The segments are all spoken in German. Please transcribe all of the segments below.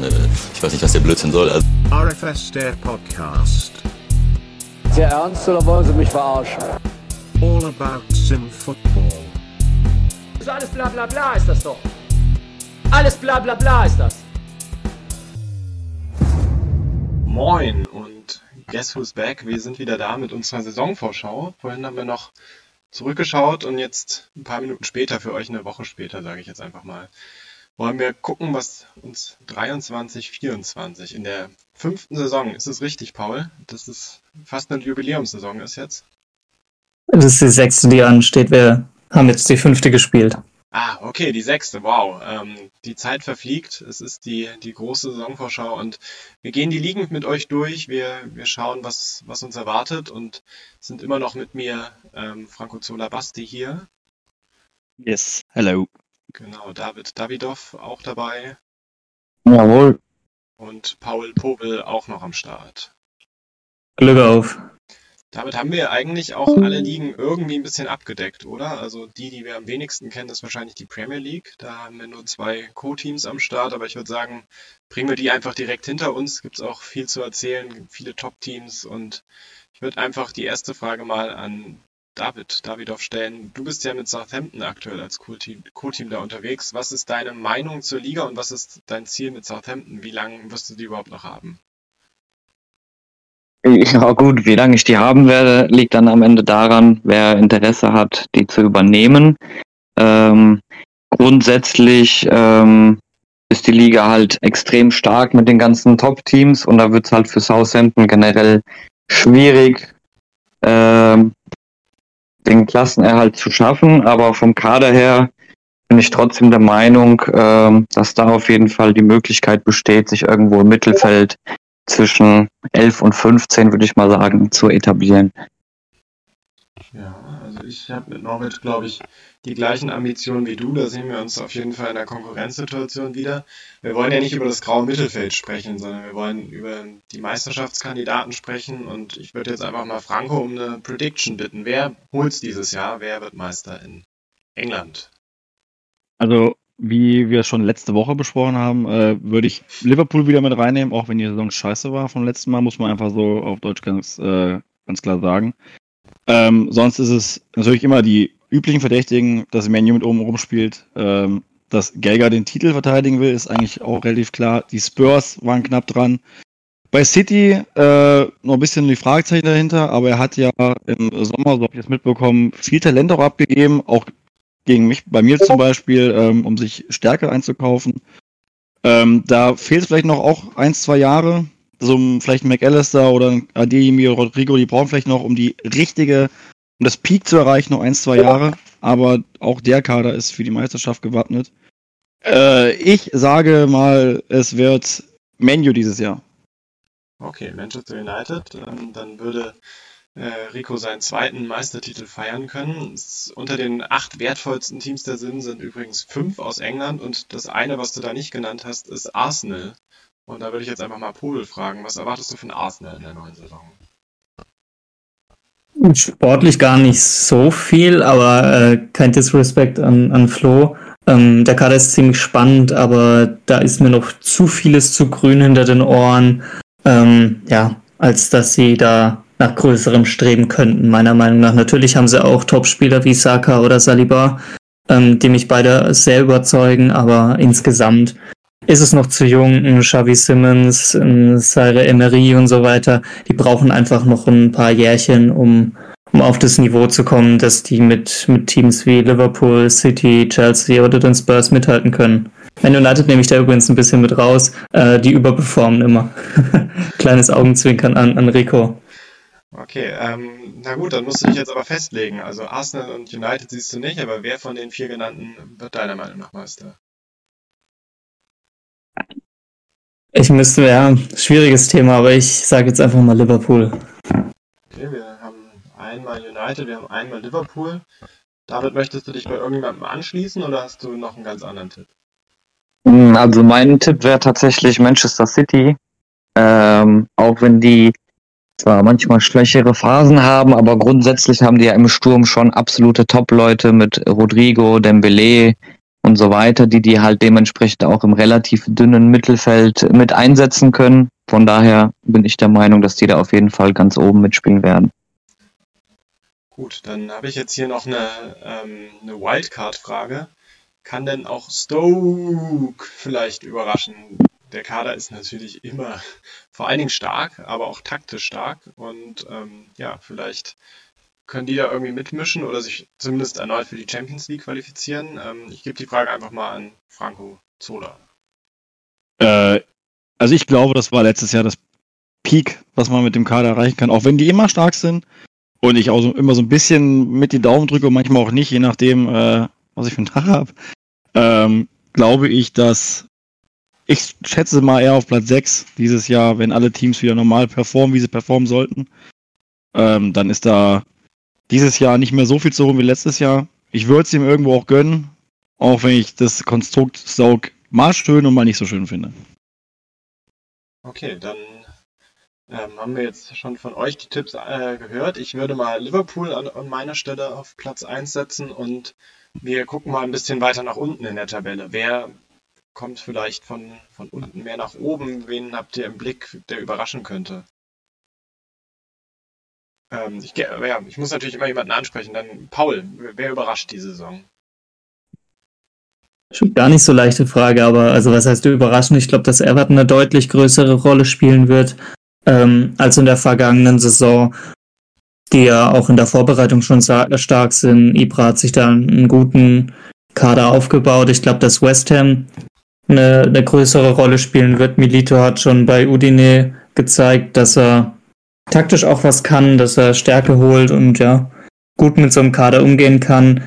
meine, ich weiß nicht, was der Blödsinn soll. Also RFS der Podcast. Sehr ernst oder wollen Sie mich verarschen? All about Sim Football. So alles bla bla bla ist das doch. Alles bla bla bla ist das. Moin und Guess Who's Back? Wir sind wieder da mit unserer Saisonvorschau. Vorhin haben wir noch zurückgeschaut und jetzt ein paar Minuten später, für euch eine Woche später, sage ich jetzt einfach mal, wollen wir gucken, was uns 23, 24 in der fünften Saison, ist es richtig, Paul, dass es fast eine Jubiläumssaison ist jetzt? Das ist die sechste, die ansteht. Wir haben jetzt die fünfte gespielt. Ah, okay, die sechste, wow. Ähm, die Zeit verfliegt. Es ist die, die große Saisonvorschau und wir gehen die liegend mit euch durch. Wir, wir schauen, was, was uns erwartet und sind immer noch mit mir ähm, Franco Zola Basti hier. Yes, hello. Genau, David Davidov auch dabei Jawohl. und Paul Pobel auch noch am Start. Glück auf. Damit haben wir eigentlich auch alle Ligen irgendwie ein bisschen abgedeckt, oder? Also die, die wir am wenigsten kennen, ist wahrscheinlich die Premier League. Da haben wir nur zwei Co-Teams am Start, aber ich würde sagen, bringen wir die einfach direkt hinter uns. Gibt es auch viel zu erzählen, viele Top-Teams und ich würde einfach die erste Frage mal an David, Davidov stellen. Du bist ja mit Southampton aktuell als Co-Team Co-Team da unterwegs. Was ist deine Meinung zur Liga und was ist dein Ziel mit Southampton? Wie lange wirst du die überhaupt noch haben? Ja gut, wie lange ich die haben werde, liegt dann am Ende daran, wer Interesse hat, die zu übernehmen. Ähm, grundsätzlich ähm, ist die Liga halt extrem stark mit den ganzen Top-Teams und da wird es halt für Southampton generell schwierig, ähm, den Klassenerhalt zu schaffen. Aber vom Kader her bin ich trotzdem der Meinung, ähm, dass da auf jeden Fall die Möglichkeit besteht, sich irgendwo im Mittelfeld zwischen 11 und 15, würde ich mal sagen, zu etablieren. Ja, ich habe mit Norwich, glaube ich, die gleichen Ambitionen wie du. Da sehen wir uns auf jeden Fall in der Konkurrenzsituation wieder. Wir wollen ja nicht über das graue Mittelfeld sprechen, sondern wir wollen über die Meisterschaftskandidaten sprechen. Und ich würde jetzt einfach mal Franco um eine Prediction bitten. Wer holt's dieses Jahr? Wer wird Meister in England? Also, wie wir schon letzte Woche besprochen haben, äh, würde ich Liverpool wieder mit reinnehmen, auch wenn die Saison scheiße war vom letzten Mal, muss man einfach so auf Deutsch ganz, äh, ganz klar sagen. Ähm, sonst ist es natürlich immer die üblichen Verdächtigen, dass Menu mit oben rumspielt. Ähm, dass Geiger den Titel verteidigen will, ist eigentlich auch relativ klar. Die Spurs waren knapp dran. Bei City äh, noch ein bisschen die Fragezeichen dahinter, aber er hat ja im Sommer, so habe ich das mitbekommen, viel Talent auch abgegeben, auch gegen mich, bei mir zum Beispiel, ähm, um sich Stärke einzukaufen. Ähm, da fehlt es vielleicht noch auch ein, zwei Jahre. So ein- vielleicht ein McAllister oder ein Adeyemi oder Rodrigo, die brauchen vielleicht noch, um die richtige, um das Peak zu erreichen, noch ein, zwei Jahre. Aber auch der Kader ist für die Meisterschaft gewappnet. Äh, ich sage mal, es wird Menu dieses Jahr. Okay, Manchester United. Ähm, dann würde äh, Rico seinen zweiten Meistertitel feiern können. Es, unter den acht wertvollsten Teams der Sinn sind übrigens fünf aus England und das eine, was du da nicht genannt hast, ist Arsenal. Und da würde ich jetzt einfach mal Pobel fragen, was erwartest du von Arsenal in der neuen Saison? Sportlich gar nicht so viel, aber äh, kein Disrespect an, an Flo. Ähm, der Kader ist ziemlich spannend, aber da ist mir noch zu vieles zu grün hinter den Ohren, ähm, ja, als dass sie da nach größerem streben könnten, meiner Meinung nach. Natürlich haben sie auch Topspieler wie Saka oder Saliba, ähm, die mich beide sehr überzeugen, aber insgesamt ist es noch zu jung. Ein Xavi Simmons, ein Saire Emery und so weiter, die brauchen einfach noch ein paar Jährchen, um, um auf das Niveau zu kommen, dass die mit, mit Teams wie Liverpool, City, Chelsea oder den Spurs mithalten können. Man United nehme ich da übrigens ein bisschen mit raus. Äh, die überperformen immer. Kleines Augenzwinkern an, an Rico. Okay, ähm, na gut, dann musst du dich jetzt aber festlegen. Also Arsenal und United siehst du nicht, aber wer von den vier genannten wird deiner Meinung nach Meister? Ich müsste, ja, schwieriges Thema, aber ich sage jetzt einfach mal Liverpool. Okay, wir haben einmal United, wir haben einmal Liverpool. David, möchtest du dich bei irgendjemandem anschließen oder hast du noch einen ganz anderen Tipp? Mm, Also mein Tipp wäre tatsächlich Manchester City. Ähm, auch wenn die zwar manchmal schwächere Phasen haben, aber grundsätzlich haben die ja im Sturm schon absolute Top-Leute mit Rodrigo, Dembele und so weiter, die die halt dementsprechend auch im relativ dünnen Mittelfeld mit einsetzen können. Von daher bin ich der Meinung, dass die da auf jeden Fall ganz oben mitspielen werden. Gut, dann habe ich jetzt hier noch eine, ähm, eine Wildcard-Frage. Kann denn auch Stoke vielleicht überraschen? Der Kader ist natürlich immer vor allen Dingen stark, aber auch taktisch stark. Und ähm, ja, vielleicht können die da irgendwie mitmischen oder sich zumindest erneut für die Champions League qualifizieren. Ähm, ich gebe die Frage einfach mal an Franco Zola. Äh, also ich glaube, das war letztes Jahr das Peak, was man mit dem Kader erreichen kann, auch wenn die immer stark sind. Und ich auch so, immer so ein bisschen mit die Daumen drücke und manchmal auch nicht, je nachdem, äh, was ich für einen Tag habe. Ähm, glaube ich, dass ich schätze mal eher auf Platz 6 dieses Jahr, wenn alle Teams wieder normal performen, wie sie performen sollten. Ähm, dann ist da dieses Jahr nicht mehr so viel zu holen wie letztes Jahr. Ich würde es ihm irgendwo auch gönnen, auch wenn ich das Konstrukt Saug mal schön und mal nicht so schön finde. Okay, dann ähm, haben wir jetzt schon von euch die Tipps äh, gehört. Ich würde mal Liverpool an, an, meiner Stelle auf Platz 1 setzen und wir gucken mal ein bisschen weiter nach unten in der Tabelle. Wer kommt vielleicht von, von unten mehr nach oben? Wen habt ihr im Blick, der überraschen könnte? Ähm, ich, ja, ich muss natürlich immer jemanden ansprechen. Dann Paul, wer überrascht die Saison? Schon gar nicht so leichte Frage, aber also was heißt du überraschen? Ich glaube, dass Everton eine deutlich größere Rolle spielen wird ähm, als in der vergangenen Saison, die ja auch in der Vorbereitung schon stark sind. Ibra hat sich da einen guten Kader aufgebaut. Ich glaube, dass West Ham eine, eine größere Rolle spielen wird. Milito hat schon bei Udine gezeigt, dass er taktisch auch was kann, dass er Stärke holt und ja, gut mit so einem Kader umgehen kann.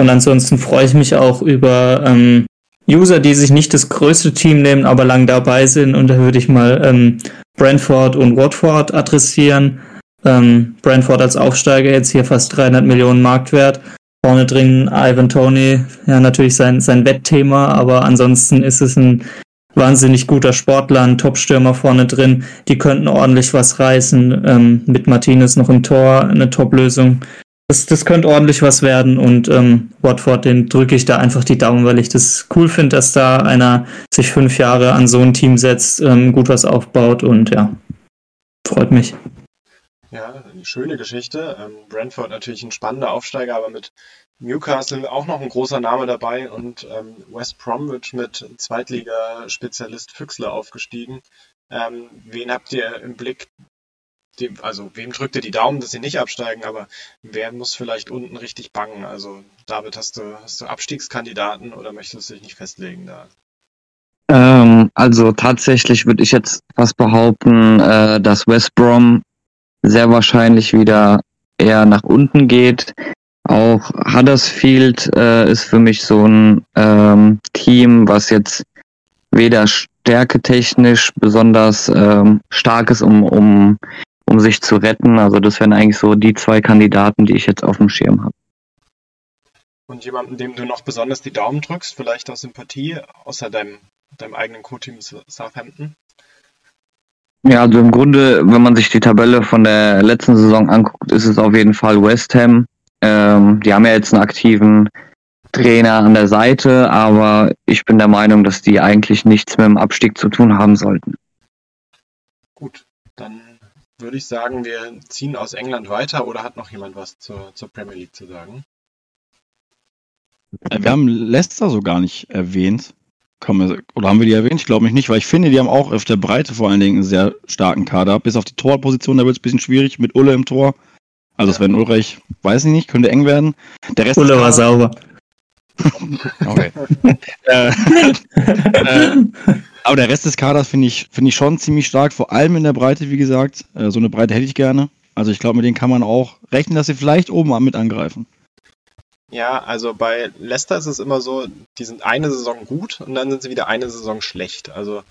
Und ansonsten freue ich mich auch über ähm, User, die sich nicht das größte Team nehmen, aber lang dabei sind. Und da würde ich mal ähm, Brentford und Watford adressieren. Ähm, Brentford als Aufsteiger jetzt hier fast 300 Millionen Marktwert. Vorne drin Ivan Tony, ja natürlich sein, sein Wettthema, aber ansonsten ist es ein wahnsinnig guter Sportler, ein Top-Stürmer vorne drin. Die könnten ordentlich was reißen. Ähm, mit Martinez noch im Tor eine Top-Lösung. Das, das könnte ordentlich was werden und ähm, Watford, den drücke ich da einfach die Daumen, weil ich das cool finde, dass da einer sich fünf Jahre an so ein Team setzt, ähm, gut was aufbaut und ja, freut mich. Ja, eine schöne Geschichte. Ähm, Brentford natürlich ein spannender Aufsteiger, aber mit Newcastle auch noch ein großer Name dabei und ähm, West Bromwich mit Zweitligaspezialist Füchsler aufgestiegen. Ähm, wen habt ihr im Blick, dem, also wem drückt ihr die Daumen, dass sie nicht absteigen, aber wer muss vielleicht unten richtig bangen? Also David, hast du, hast du Abstiegskandidaten oder möchtest du dich nicht festlegen da? Ähm, also tatsächlich würde ich jetzt fast behaupten, äh, dass West Brom sehr wahrscheinlich wieder eher nach unten geht. Auch Huddersfield äh, ist für mich so ein ähm, Team, was jetzt weder stärketechnisch besonders ähm, stark ist, um, um um sich zu retten. Also das wären eigentlich so die zwei Kandidaten, die ich jetzt auf dem Schirm habe. Und jemanden, dem du noch besonders die Daumen drückst, vielleicht aus Sympathie, außer deinem, deinem eigenen Co-Team Southampton? Ja, also im Grunde, wenn man sich die Tabelle von der letzten Saison anguckt, ist es auf jeden Fall West Ham. Ähm, die haben ja jetzt einen aktiven Trainer an der Seite, aber ich bin der Meinung, dass die eigentlich nichts mit dem Abstieg zu tun haben sollten. Gut, dann würde ich sagen, wir ziehen aus England weiter oder hat noch jemand was zur, zur Premier League zu sagen? Äh, wir haben Leicester so gar nicht erwähnt. Oder haben wir die erwähnt? Ich glaube nicht, weil ich finde, die haben auch auf der Breite vor allen Dingen einen sehr starken Kader. Bis auf die Torposition, da wird es ein bisschen schwierig mit Ulle im Tor. Also ja. Sven Ulreich, weiß ich nicht, könnte eng werden. Der Rest Ulle war sauber. okay. äh, äh, aber der Rest des Kaders finde ich, finde ich schon ziemlich stark, vor allem in der Breite, wie gesagt. Äh, so eine Breite hätte ich gerne. Also ich glaube, mit denen kann man auch rechnen, dass sie vielleicht oben mit angreifen. Ja, also bei Leicester ist es immer so, die sind eine Saison gut und dann sind sie wieder eine Saison schlecht. Also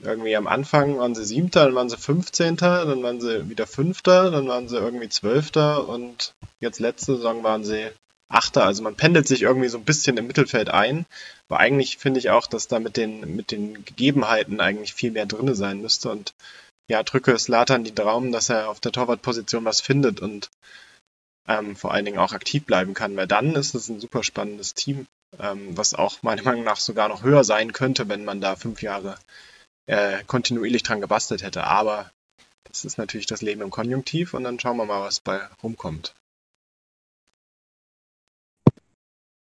irgendwie am Anfang waren sie Siebter, dann waren sie Fünfzehnter, dann waren sie wieder Fünfter, dann waren sie irgendwie Zwölfter und jetzt letzte Saison waren sie Achter. Also man pendelt sich irgendwie so ein bisschen im Mittelfeld ein. Aber eigentlich finde ich auch, dass da mit den, mit den Gegebenheiten eigentlich viel mehr drin sein müsste. Und ja, drücke Slatan die Daumen, dass er auf der Torwartposition was findet und ähm, vor allen Dingen auch aktiv bleiben kann, weil dann ist es ein super spannendes Team. ähm, was auch meiner Meinung nach sogar noch höher sein könnte, wenn man da fünf Jahre äh, kontinuierlich dran gebastelt hätte. Aber das ist natürlich das Leben im Konjunktiv und dann schauen wir mal, was bei rumkommt.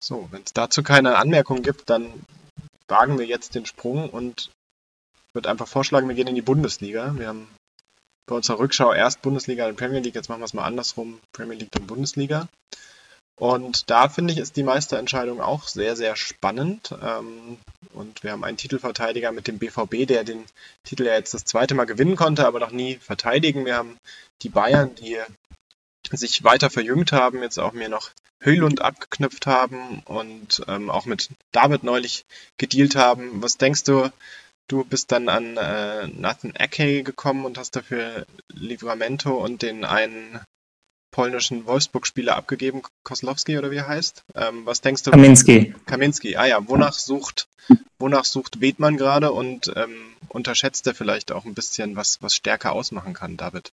So, wenn es dazu keine Anmerkungen gibt, dann wagen wir jetzt den Sprung und würde einfach vorschlagen, wir gehen in die Bundesliga. Wir haben bei unserer Rückschau erst Bundesliga und Premier League, jetzt machen wir es mal andersrum, Premier League und Bundesliga. Und da finde ich, ist die Meisterentscheidung auch sehr, sehr spannend. Ähm, und wir haben einen Titelverteidiger mit dem BVB, der den Titel ja jetzt das zweite Mal gewinnen konnte, aber noch nie verteidigen. Wir haben die Bayern, die sich weiter verjüngt haben, jetzt auch mir noch Höhlund abgeknüpft haben und ähm, auch mit David neulich gedealt haben. Was denkst du, Du bist dann an äh, Nathan Ake gekommen und hast dafür Livramento und den einen polnischen Wolfsburg-Spieler abgegeben, Koslowski oder wie er heißt. Ähm, was denkst du? Kaminski. Kaminski, ah ja, wonach sucht, wonach sucht Wedmann gerade und ähm, unterschätzt er vielleicht auch ein bisschen, was, was Stärke ausmachen kann, David?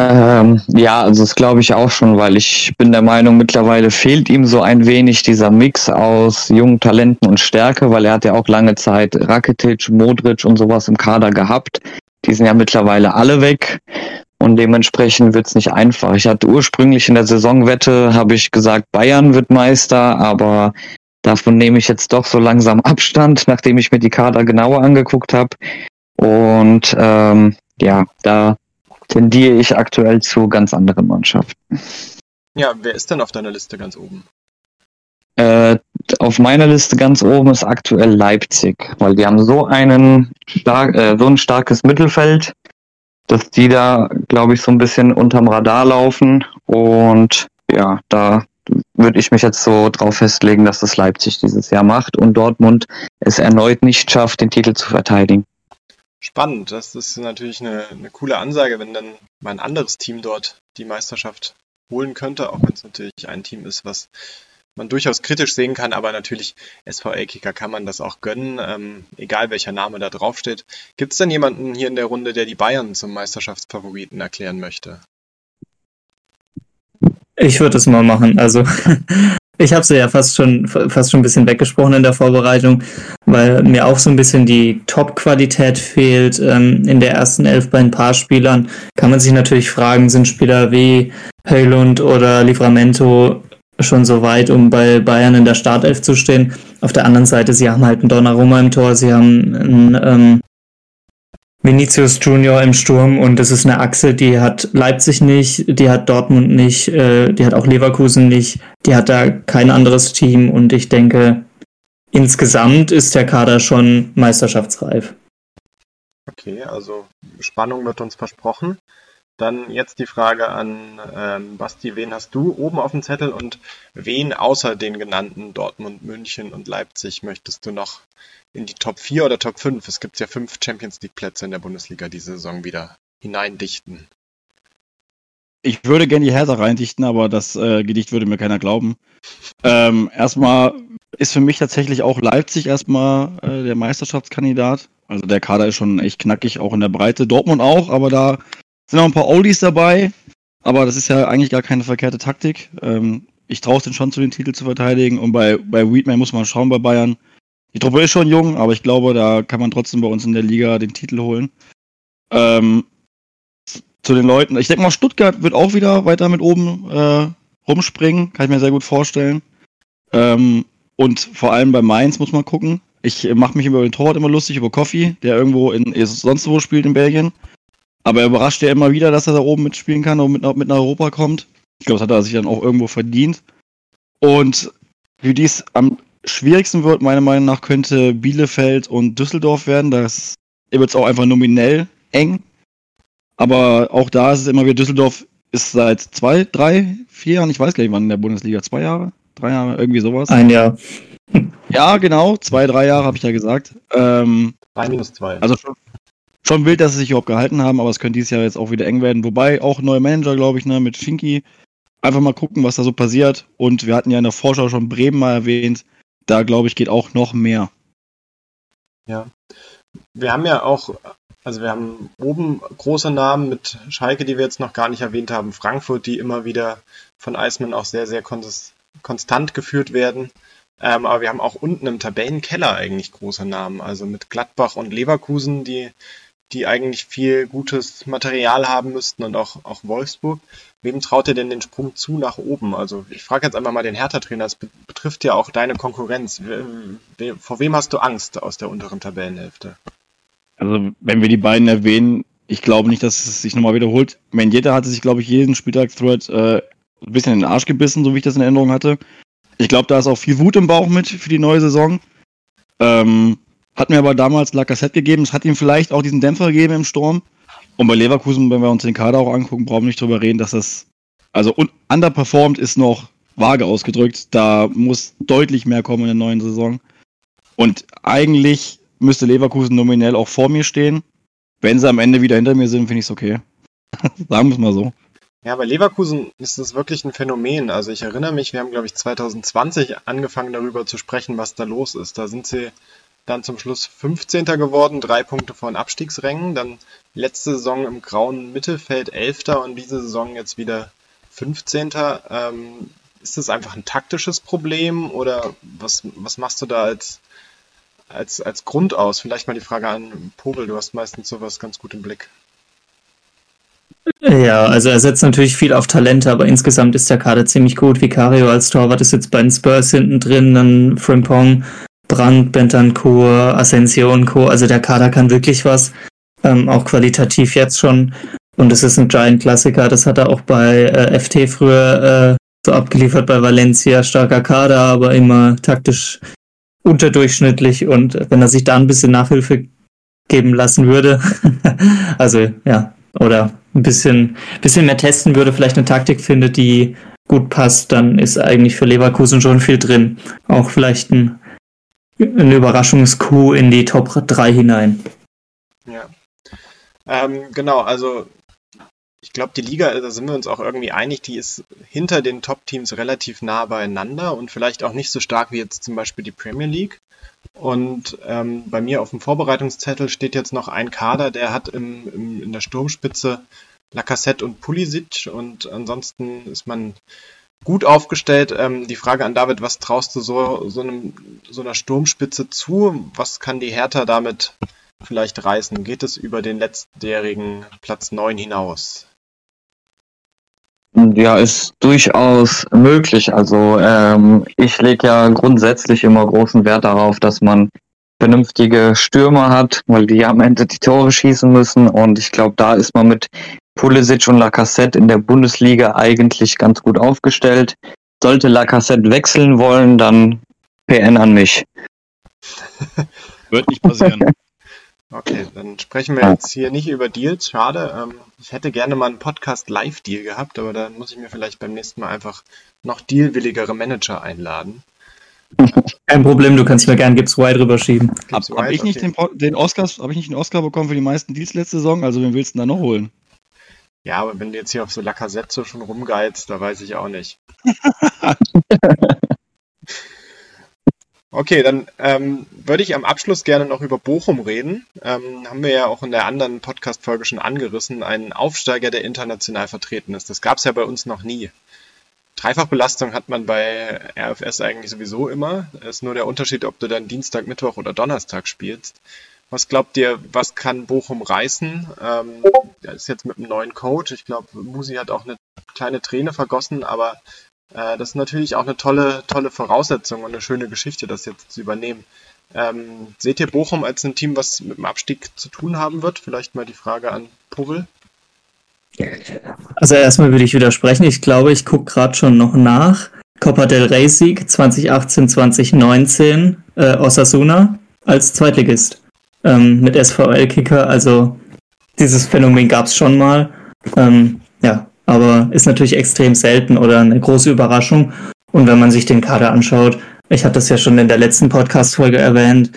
Ähm, ja, also das glaube ich auch schon, weil ich bin der Meinung, mittlerweile fehlt ihm so ein wenig dieser Mix aus jungen Talenten und Stärke, weil er hat ja auch lange Zeit Rakitic, Modric und sowas im Kader gehabt. Die sind ja mittlerweile alle weg und dementsprechend wird es nicht einfach. Ich hatte ursprünglich in der Saisonwette, habe ich gesagt, Bayern wird Meister, aber davon nehme ich jetzt doch so langsam Abstand, nachdem ich mir die Kader genauer angeguckt habe. Und ähm, ja, da tendiere ich aktuell zu ganz anderen Mannschaften. Ja, wer ist denn auf deiner Liste ganz oben? Äh, auf meiner Liste ganz oben ist aktuell Leipzig, weil die haben so einen stark, äh, so ein starkes Mittelfeld, dass die da, glaube ich, so ein bisschen unterm Radar laufen. Und ja, da würde ich mich jetzt so drauf festlegen, dass das Leipzig dieses Jahr macht und Dortmund es erneut nicht schafft, den Titel zu verteidigen. Spannend, das ist natürlich eine, eine coole Ansage, wenn dann mal ein anderes Team dort die Meisterschaft holen könnte, auch wenn es natürlich ein Team ist, was man durchaus kritisch sehen kann, aber natürlich SVL-Kicker kann man das auch gönnen, ähm, egal welcher Name da draufsteht. Gibt es denn jemanden hier in der Runde, der die Bayern zum Meisterschaftsfavoriten erklären möchte? Ich würde es mal machen. Also Ich habe sie ja fast schon, fast schon ein bisschen weggesprochen in der Vorbereitung, weil mir auch so ein bisschen die Top-Qualität fehlt. Ähm, in der ersten Elf bei ein paar Spielern kann man sich natürlich fragen, sind Spieler wie Heylund oder Livramento schon so weit, um bei Bayern in der Startelf zu stehen. Auf der anderen Seite, sie haben halt einen Donnarumma im Tor, sie haben einen ähm, Vinicius Junior im Sturm und das ist eine Achse, die hat Leipzig nicht, die hat Dortmund nicht, äh, die hat auch Leverkusen nicht, die hat da kein anderes Team und ich denke, insgesamt ist der Kader schon meisterschaftsreif. Okay, also Spannung wird uns versprochen. Dann jetzt die Frage an ähm, Basti, wen hast du oben auf dem Zettel und wen außer den genannten Dortmund, München und Leipzig möchtest du noch in die Top 4 oder Top 5? Es gibt ja fünf Champions League Plätze in der Bundesliga diese Saison wieder hineindichten. Ich würde gerne die Hertha reindichten, aber das äh, Gedicht würde mir keiner glauben. Ähm, erstmal ist für mich tatsächlich auch Leipzig erstmal äh, der Meisterschaftskandidat. Also der Kader ist schon echt knackig, auch in der Breite. Dortmund auch, aber da sind auch ein paar Oldies dabei, aber das ist ja eigentlich gar keine verkehrte Taktik. Ähm, ich traue es den schon zu den Titel zu verteidigen und bei, bei Weedman muss man schauen bei Bayern. Die Truppe ist schon jung, aber ich glaube, da kann man trotzdem bei uns in der Liga den Titel holen. Ähm, zu den Leuten, ich denke mal, Stuttgart wird auch wieder weiter mit oben äh, rumspringen, kann ich mir sehr gut vorstellen. Ähm, und vor allem bei Mainz muss man gucken. Ich mache mich über den Torwart immer lustig, über Coffee, der irgendwo in sonst wo spielt in Belgien. Aber er überrascht ja immer wieder, dass er da oben mitspielen kann und mit, mit nach Europa kommt. Ich glaube, das hat er sich dann auch irgendwo verdient. Und wie dies am schwierigsten wird, meiner Meinung nach, könnte Bielefeld und Düsseldorf werden. Da wird es auch einfach nominell eng. Aber auch da ist es immer wieder, Düsseldorf ist seit zwei, drei, vier Jahren, ich weiß gar nicht wann in der Bundesliga, zwei Jahre, drei Jahre, irgendwie sowas. Ein Jahr. Ja, genau, zwei, drei Jahre habe ich ja gesagt. Ähm, Drei minus zwei. also schon, schon wild, dass sie sich überhaupt gehalten haben, aber es könnte dieses Jahr jetzt auch wieder eng werden. Wobei auch neuer Manager, glaube ich, ne, mit Finky. Einfach mal gucken, was da so passiert. Und wir hatten ja in der Vorschau schon Bremen mal erwähnt. Da, glaube ich, geht auch noch mehr. Ja. Wir haben ja auch, also wir haben oben große Namen mit Schalke, die wir jetzt noch gar nicht erwähnt haben. Frankfurt, die immer wieder von Eismann auch sehr, sehr konstant geführt werden. Ähm, aber wir haben auch unten im Tabellenkeller eigentlich große Namen. Also mit Gladbach und Leverkusen, die, die eigentlich viel gutes Material haben müssten und auch, auch Wolfsburg. Wem traut ihr denn den Sprung zu nach oben? Also ich frage jetzt einfach mal den Hertha-Trainer, das betrifft ja auch deine Konkurrenz. Vor wem hast du Angst aus der unteren Tabellenhälfte? Also wenn wir die beiden erwähnen, ich glaube nicht, dass es sich nochmal wiederholt. Mendieta hatte sich, glaube ich, jeden Spieltag-Thread äh, ein bisschen in den Arsch gebissen, so wie ich das in Erinnerung hatte. Ich glaube, da ist auch viel Wut im Bauch mit für die neue Saison. Ähm, hat mir aber damals Lacassette gegeben. Es hat ihm vielleicht auch diesen Dämpfer gegeben im Sturm. Und bei Leverkusen, wenn wir uns den Kader auch angucken, brauchen wir nicht drüber reden, dass das, also underperformed ist noch vage ausgedrückt. Da muss deutlich mehr kommen in der neuen Saison. Und eigentlich müsste Leverkusen nominell auch vor mir stehen. Wenn sie am Ende wieder hinter mir sind, finde ich es okay. Sagen wir es mal so. Ja, bei Leverkusen ist das wirklich ein Phänomen. Also ich erinnere mich, wir haben, glaube ich, 2020 angefangen darüber zu sprechen, was da los ist. Da sind sie dann zum Schluss 15. geworden, drei Punkte vor den Abstiegsrängen. Dann letzte Saison im grauen Mittelfeld 11. und diese Saison jetzt wieder 15. Ähm, ist das einfach ein taktisches Problem oder was, was machst du da als, als, als Grund aus? Vielleicht mal die Frage an Pobel, du hast meistens sowas ganz gut im Blick. Ja, also er setzt natürlich viel auf Talente, aber insgesamt ist der Kader ziemlich gut. Vicario als Torwart ist jetzt bei den Spurs hinten drin, dann Frimpong, Brandt, Bentancur, Asensio und Co. Also der Kader kann wirklich was, ähm, auch qualitativ jetzt schon. Und es ist ein Giant-Klassiker, das hat er auch bei äh, FT früher äh, so abgeliefert bei Valencia. Starker Kader, aber immer taktisch unterdurchschnittlich. Und wenn er sich da ein bisschen Nachhilfe geben lassen würde, also ja, oder ein bisschen, bisschen mehr testen würde, vielleicht eine Taktik findet, die gut passt, dann ist eigentlich für Leverkusen schon viel drin. Auch vielleicht ein, ein Überraschungskuh in die Top 3 hinein. Ja. Ähm, genau, also ich glaube, die Liga, da sind wir uns auch irgendwie einig, die ist hinter den Top-Teams relativ nah beieinander und vielleicht auch nicht so stark wie jetzt zum Beispiel die Premier League. Und ähm, bei mir auf dem Vorbereitungszettel steht jetzt noch ein Kader, der hat im, im, in der Sturmspitze Lacassette und Pulisic und ansonsten ist man gut aufgestellt. Ähm, die Frage an David, was traust du so, so, einem, so einer Sturmspitze zu? Was kann die Hertha damit vielleicht reißen? Geht es über den letztjährigen Platz 9 hinaus? Ja, ist durchaus möglich. Also ähm, ich lege ja grundsätzlich immer großen Wert darauf, dass man vernünftige Stürmer hat, weil die am Ende die Tore schießen müssen. Und ich glaube, da ist man mit Pulisic und Lacassette in der Bundesliga eigentlich ganz gut aufgestellt. Sollte Lacassette wechseln wollen, dann PN an mich. Wird nicht passieren. Okay, dann sprechen wir jetzt hier nicht über Deals. Schade. Ähm, ich hätte gerne mal einen Podcast-Live-Deal gehabt, aber da muss ich mir vielleicht beim nächsten Mal einfach noch dealwilligere Manager einladen. Kein Problem, du kannst mir gerne Gibbs White rüberschieben. Habe hab ich, nicht okay. den, den Oscars, hab ich nicht den Oscar bekommen für die meisten Deals letzte Saison? Also wen willst du denn da noch holen? Ja, aber wenn du jetzt hier auf so Lacazette schon rumgeizt, da weiß ich auch nicht. Okay, dann ähm, würde ich am Abschluss gerne noch über Bochum reden. Ähm, haben wir ja auch in der anderen Podcast-Folge schon angerissen. Ein Aufsteiger, der international vertreten ist. Das gab es ja bei uns noch nie. Dreifachbelastung hat man bei RFS eigentlich sowieso immer. Es ist nur der Unterschied, ob du dann Dienstag, Mittwoch oder Donnerstag spielst. Was glaubt ihr, was kann Bochum reißen? Ähm, ist jetzt mit einem neuen Coach. Ich glaube, Musi hat auch eine kleine Träne vergossen, aber äh, das ist natürlich auch eine tolle, tolle Voraussetzung und eine schöne Geschichte, das jetzt zu übernehmen. Ähm, seht ihr Bochum als ein Team, was mit dem Abstieg zu tun haben wird? Vielleicht mal die Frage an Powell. Also erstmal würde ich widersprechen. Ich glaube, ich gucke gerade schon noch nach. Copa del Rey Sieg 2018, 2019, äh, Osasuna als Zweitligist ähm, mit SVL-Kicker. Also dieses Phänomen gab es schon mal. Ähm, ja, aber ist natürlich extrem selten oder eine große Überraschung. Und wenn man sich den Kader anschaut, ich hatte das ja schon in der letzten Podcast-Folge erwähnt,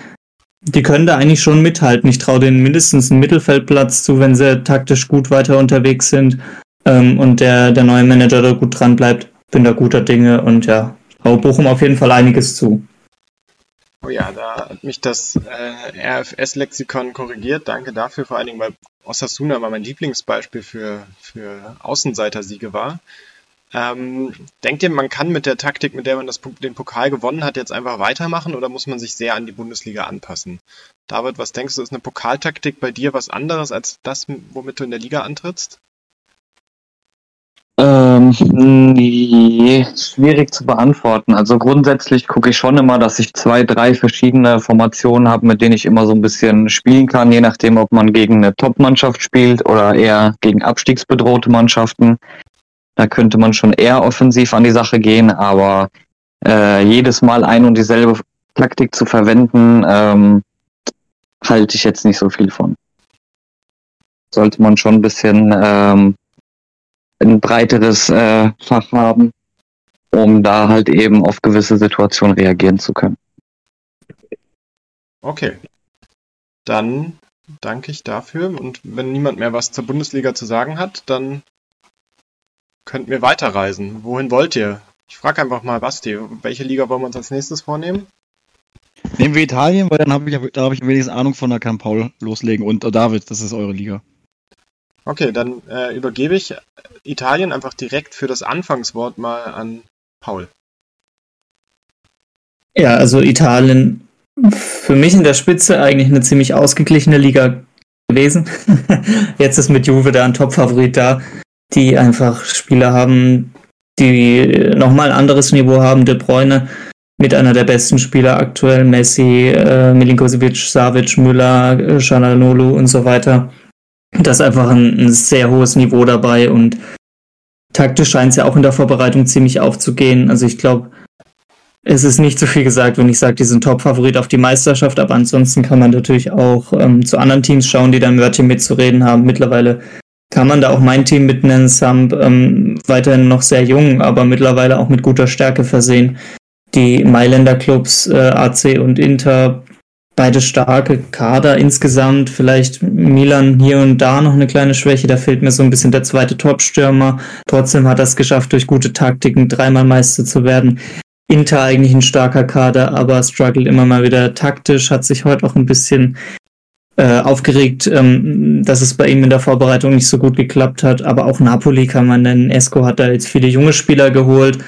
die können da eigentlich schon mithalten. Ich traue denen mindestens einen Mittelfeldplatz zu, wenn sie taktisch gut weiter unterwegs sind ähm, und der, der neue Manager da gut dran bleibt. Bin da guter Dinge und ja, hau Bochum auf jeden Fall einiges zu. Oh ja, da hat mich das äh, RFS-Lexikon korrigiert. Danke dafür, vor allen Dingen, weil Osasuna mal mein Lieblingsbeispiel für, für Außenseitersiege war. Ähm, denkt ihr, man kann mit der Taktik, mit der man das, den Pokal gewonnen hat, jetzt einfach weitermachen oder muss man sich sehr an die Bundesliga anpassen? David, was denkst du, ist eine Pokaltaktik bei dir was anderes als das, womit du in der Liga antrittst? Ähm, nee, schwierig zu beantworten. Also grundsätzlich gucke ich schon immer, dass ich zwei, drei verschiedene Formationen habe, mit denen ich immer so ein bisschen spielen kann, je nachdem, ob man gegen eine Top-Mannschaft spielt oder eher gegen abstiegsbedrohte Mannschaften. Da könnte man schon eher offensiv an die Sache gehen, aber äh, jedes Mal ein und dieselbe Taktik zu verwenden, ähm, halte ich jetzt nicht so viel von. Sollte man schon ein bisschen ähm, ein breiteres äh, Fach haben, um da halt eben auf gewisse Situationen reagieren zu können. Okay. Dann danke ich dafür. Und wenn niemand mehr was zur Bundesliga zu sagen hat, dann könnten wir weiterreisen. Wohin wollt ihr? Ich frage einfach mal Basti, welche Liga wollen wir uns als nächstes vornehmen? Nehmen wir Italien, weil dann habe ich, da hab ich wenigstens Ahnung von, da kann Paul loslegen. Und äh, David, das ist eure Liga. Okay, dann äh, übergebe ich Italien einfach direkt für das Anfangswort mal an Paul. Ja, also Italien für mich in der Spitze eigentlich eine ziemlich ausgeglichene Liga gewesen. Jetzt ist mit Juve da ein Top-Favorit da, die einfach Spieler haben, die nochmal ein anderes Niveau haben. De Bruyne mit einer der besten Spieler aktuell, Messi, äh, Milinkovic, Savic, Müller, äh, Shalanolu und so weiter. Da ist einfach ein, ein sehr hohes Niveau dabei und taktisch scheint es ja auch in der Vorbereitung ziemlich aufzugehen. Also ich glaube, es ist nicht so viel gesagt, wenn ich sage, die sind Top-Favorit auf die Meisterschaft, aber ansonsten kann man natürlich auch ähm, zu anderen Teams schauen, die da ein Wörtchen mitzureden haben. Mittlerweile kann man da auch mein Team mit nennen, Samp, ähm, weiterhin noch sehr jung, aber mittlerweile auch mit guter Stärke versehen. Die Mailänder Clubs äh, AC und Inter beide starke Kader insgesamt. Vielleicht Milan hier und da noch eine kleine Schwäche. Da fehlt mir so ein bisschen der zweite Top-Stürmer. Trotzdem hat er es geschafft, durch gute Taktiken dreimal Meister zu werden. Inter eigentlich ein starker Kader, aber struggelt immer mal wieder taktisch. Hat sich heute auch ein bisschen äh, aufgeregt, ähm, dass es bei ihm in der Vorbereitung nicht so gut geklappt hat. Aber auch Napoli kann man nennen. Esco hat da jetzt viele junge Spieler geholt.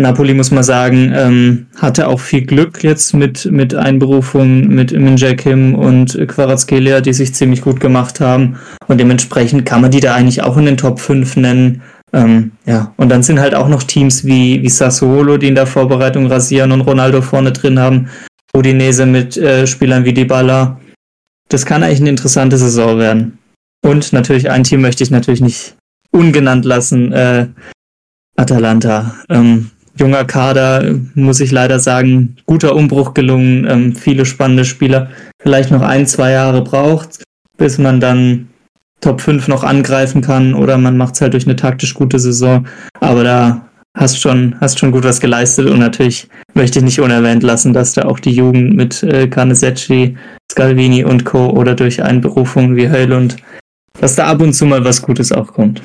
Napoli, muss man sagen, ähm, hatte auch viel Glück jetzt mit, mit Einberufungen mit Minjae Kim und Quarazkelia, die sich ziemlich gut gemacht haben. Und dementsprechend kann man die da eigentlich auch in den Top 5 nennen. Ähm, ja, und dann sind halt auch noch Teams wie, wie Sassuolo, die in der Vorbereitung rasieren und Ronaldo vorne drin haben. Udinese mit äh, Spielern wie Dybala. Das kann eigentlich eine interessante Saison werden. Und natürlich ein Team möchte ich natürlich nicht ungenannt lassen. Äh, Atalanta. Ähm, junger Kader, muss ich leider sagen, guter Umbruch gelungen, ähm, viele spannende Spieler. Vielleicht noch ein, zwei Jahre braucht, bis man dann Top 5 noch angreifen kann oder man macht es halt durch eine taktisch gute Saison. Aber da hast schon, hast schon gut was geleistet und natürlich möchte ich nicht unerwähnt lassen, dass da auch die Jugend mit äh, Canesecci, Scalvini und Co. oder durch Einberufungen wie Höllund, dass da ab und zu mal was Gutes auch kommt.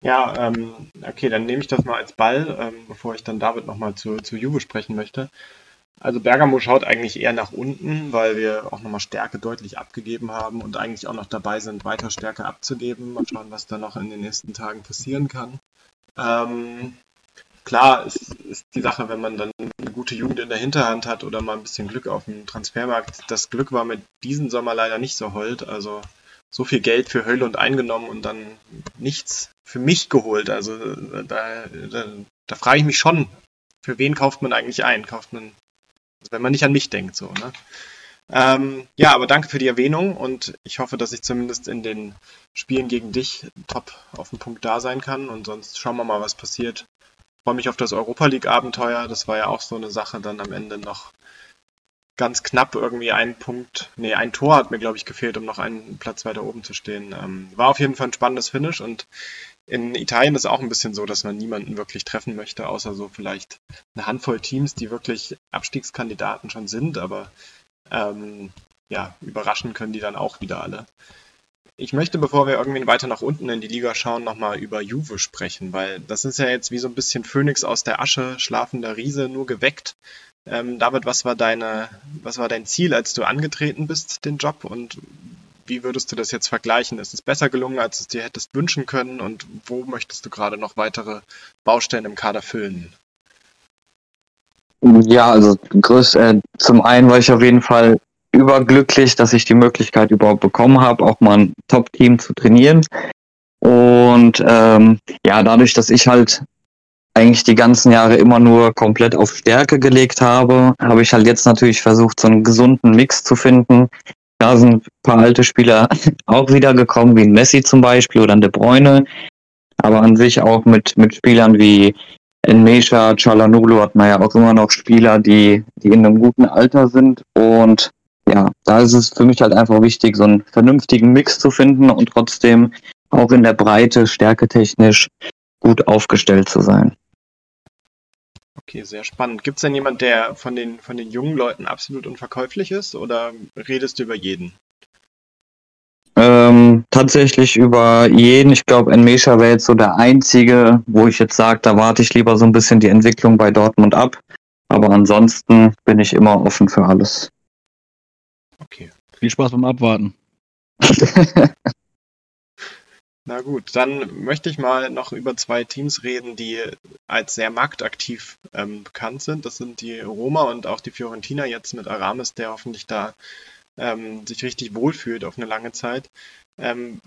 Ja, ähm, okay, dann nehme ich das mal als Ball, ähm, bevor ich dann David nochmal zu, zu Juve sprechen möchte. Also Bergamo schaut eigentlich eher nach unten, weil wir auch nochmal Stärke deutlich abgegeben haben und eigentlich auch noch dabei sind, weiter Stärke abzugeben. Mal schauen, was da noch in den nächsten Tagen passieren kann. Ähm, klar ist, ist die Sache, wenn man dann eine gute Jugend in der Hinterhand hat oder mal ein bisschen Glück auf dem Transfermarkt. Das Glück war mit diesem Sommer leider nicht so hold. Also so viel Geld für Hölle und eingenommen und dann nichts für mich geholt. Also da, da, da frage ich mich schon, für wen kauft man eigentlich ein? Kauft man, also wenn man nicht an mich denkt, so, ne? Ähm, ja, aber danke für die Erwähnung und ich hoffe, dass ich zumindest in den Spielen gegen dich top auf den Punkt da sein kann und sonst schauen wir mal, was passiert. Ich freue mich auf das Europa League Abenteuer. Das war ja auch so eine Sache dann am Ende noch ganz knapp irgendwie ein Punkt, nee, ein Tor hat mir, glaube ich, gefehlt, um noch einen Platz weiter oben zu stehen. Ähm, war auf jeden Fall ein spannendes Finish und in Italien ist auch ein bisschen so, dass man niemanden wirklich treffen möchte, außer so vielleicht eine Handvoll Teams, die wirklich Abstiegskandidaten schon sind, aber ähm, ja, überraschen können die dann auch wieder alle. Ich möchte, bevor wir irgendwie weiter nach unten in die Liga schauen, nochmal über Juve sprechen, weil das ist ja jetzt wie so ein bisschen Phönix aus der Asche, schlafender Riese, nur geweckt. Ähm, David, was war deine, was war dein Ziel, als du angetreten bist, den Job? Und wie würdest du das jetzt vergleichen? Ist es besser gelungen, als es dir hättest wünschen können? Und wo möchtest du gerade noch weitere Baustellen im Kader füllen? Ja, also größt, äh, zum einen war ich auf jeden Fall überglücklich, dass ich die Möglichkeit überhaupt bekommen habe, auch mal ein Top-Team zu trainieren. Und ähm, ja, dadurch, dass ich halt eigentlich die ganzen Jahre immer nur komplett auf Stärke gelegt habe, habe ich halt jetzt natürlich versucht, so einen gesunden Mix zu finden. Da sind ein paar alte Spieler auch wiedergekommen, wie Messi zum Beispiel oder De Bruyne. Aber an sich auch mit, mit Spielern wie Enmesha, Chalanulu hat man ja auch immer noch Spieler, die, die in einem guten Alter sind. Und ja, da ist es für mich halt einfach wichtig, so einen vernünftigen Mix zu finden und trotzdem auch in der Breite stärketechnisch gut aufgestellt zu sein. Okay, sehr spannend. Gibt es denn jemand, der von den, von den jungen Leuten absolut unverkäuflich ist oder redest du über jeden? Ähm, tatsächlich über jeden. Ich glaube, Enmesha wäre jetzt so der einzige, wo ich jetzt sage, da warte ich lieber so ein bisschen die Entwicklung bei Dortmund ab. Aber ansonsten bin ich immer offen für alles. Okay. Viel Spaß beim Abwarten. Na gut, dann möchte ich mal noch über zwei Teams reden, die als sehr marktaktiv ähm, bekannt sind. Das sind die Roma und auch die Fiorentina jetzt mit Aramis, der hoffentlich da ähm, sich richtig wohlfühlt auf eine lange Zeit. Ähm,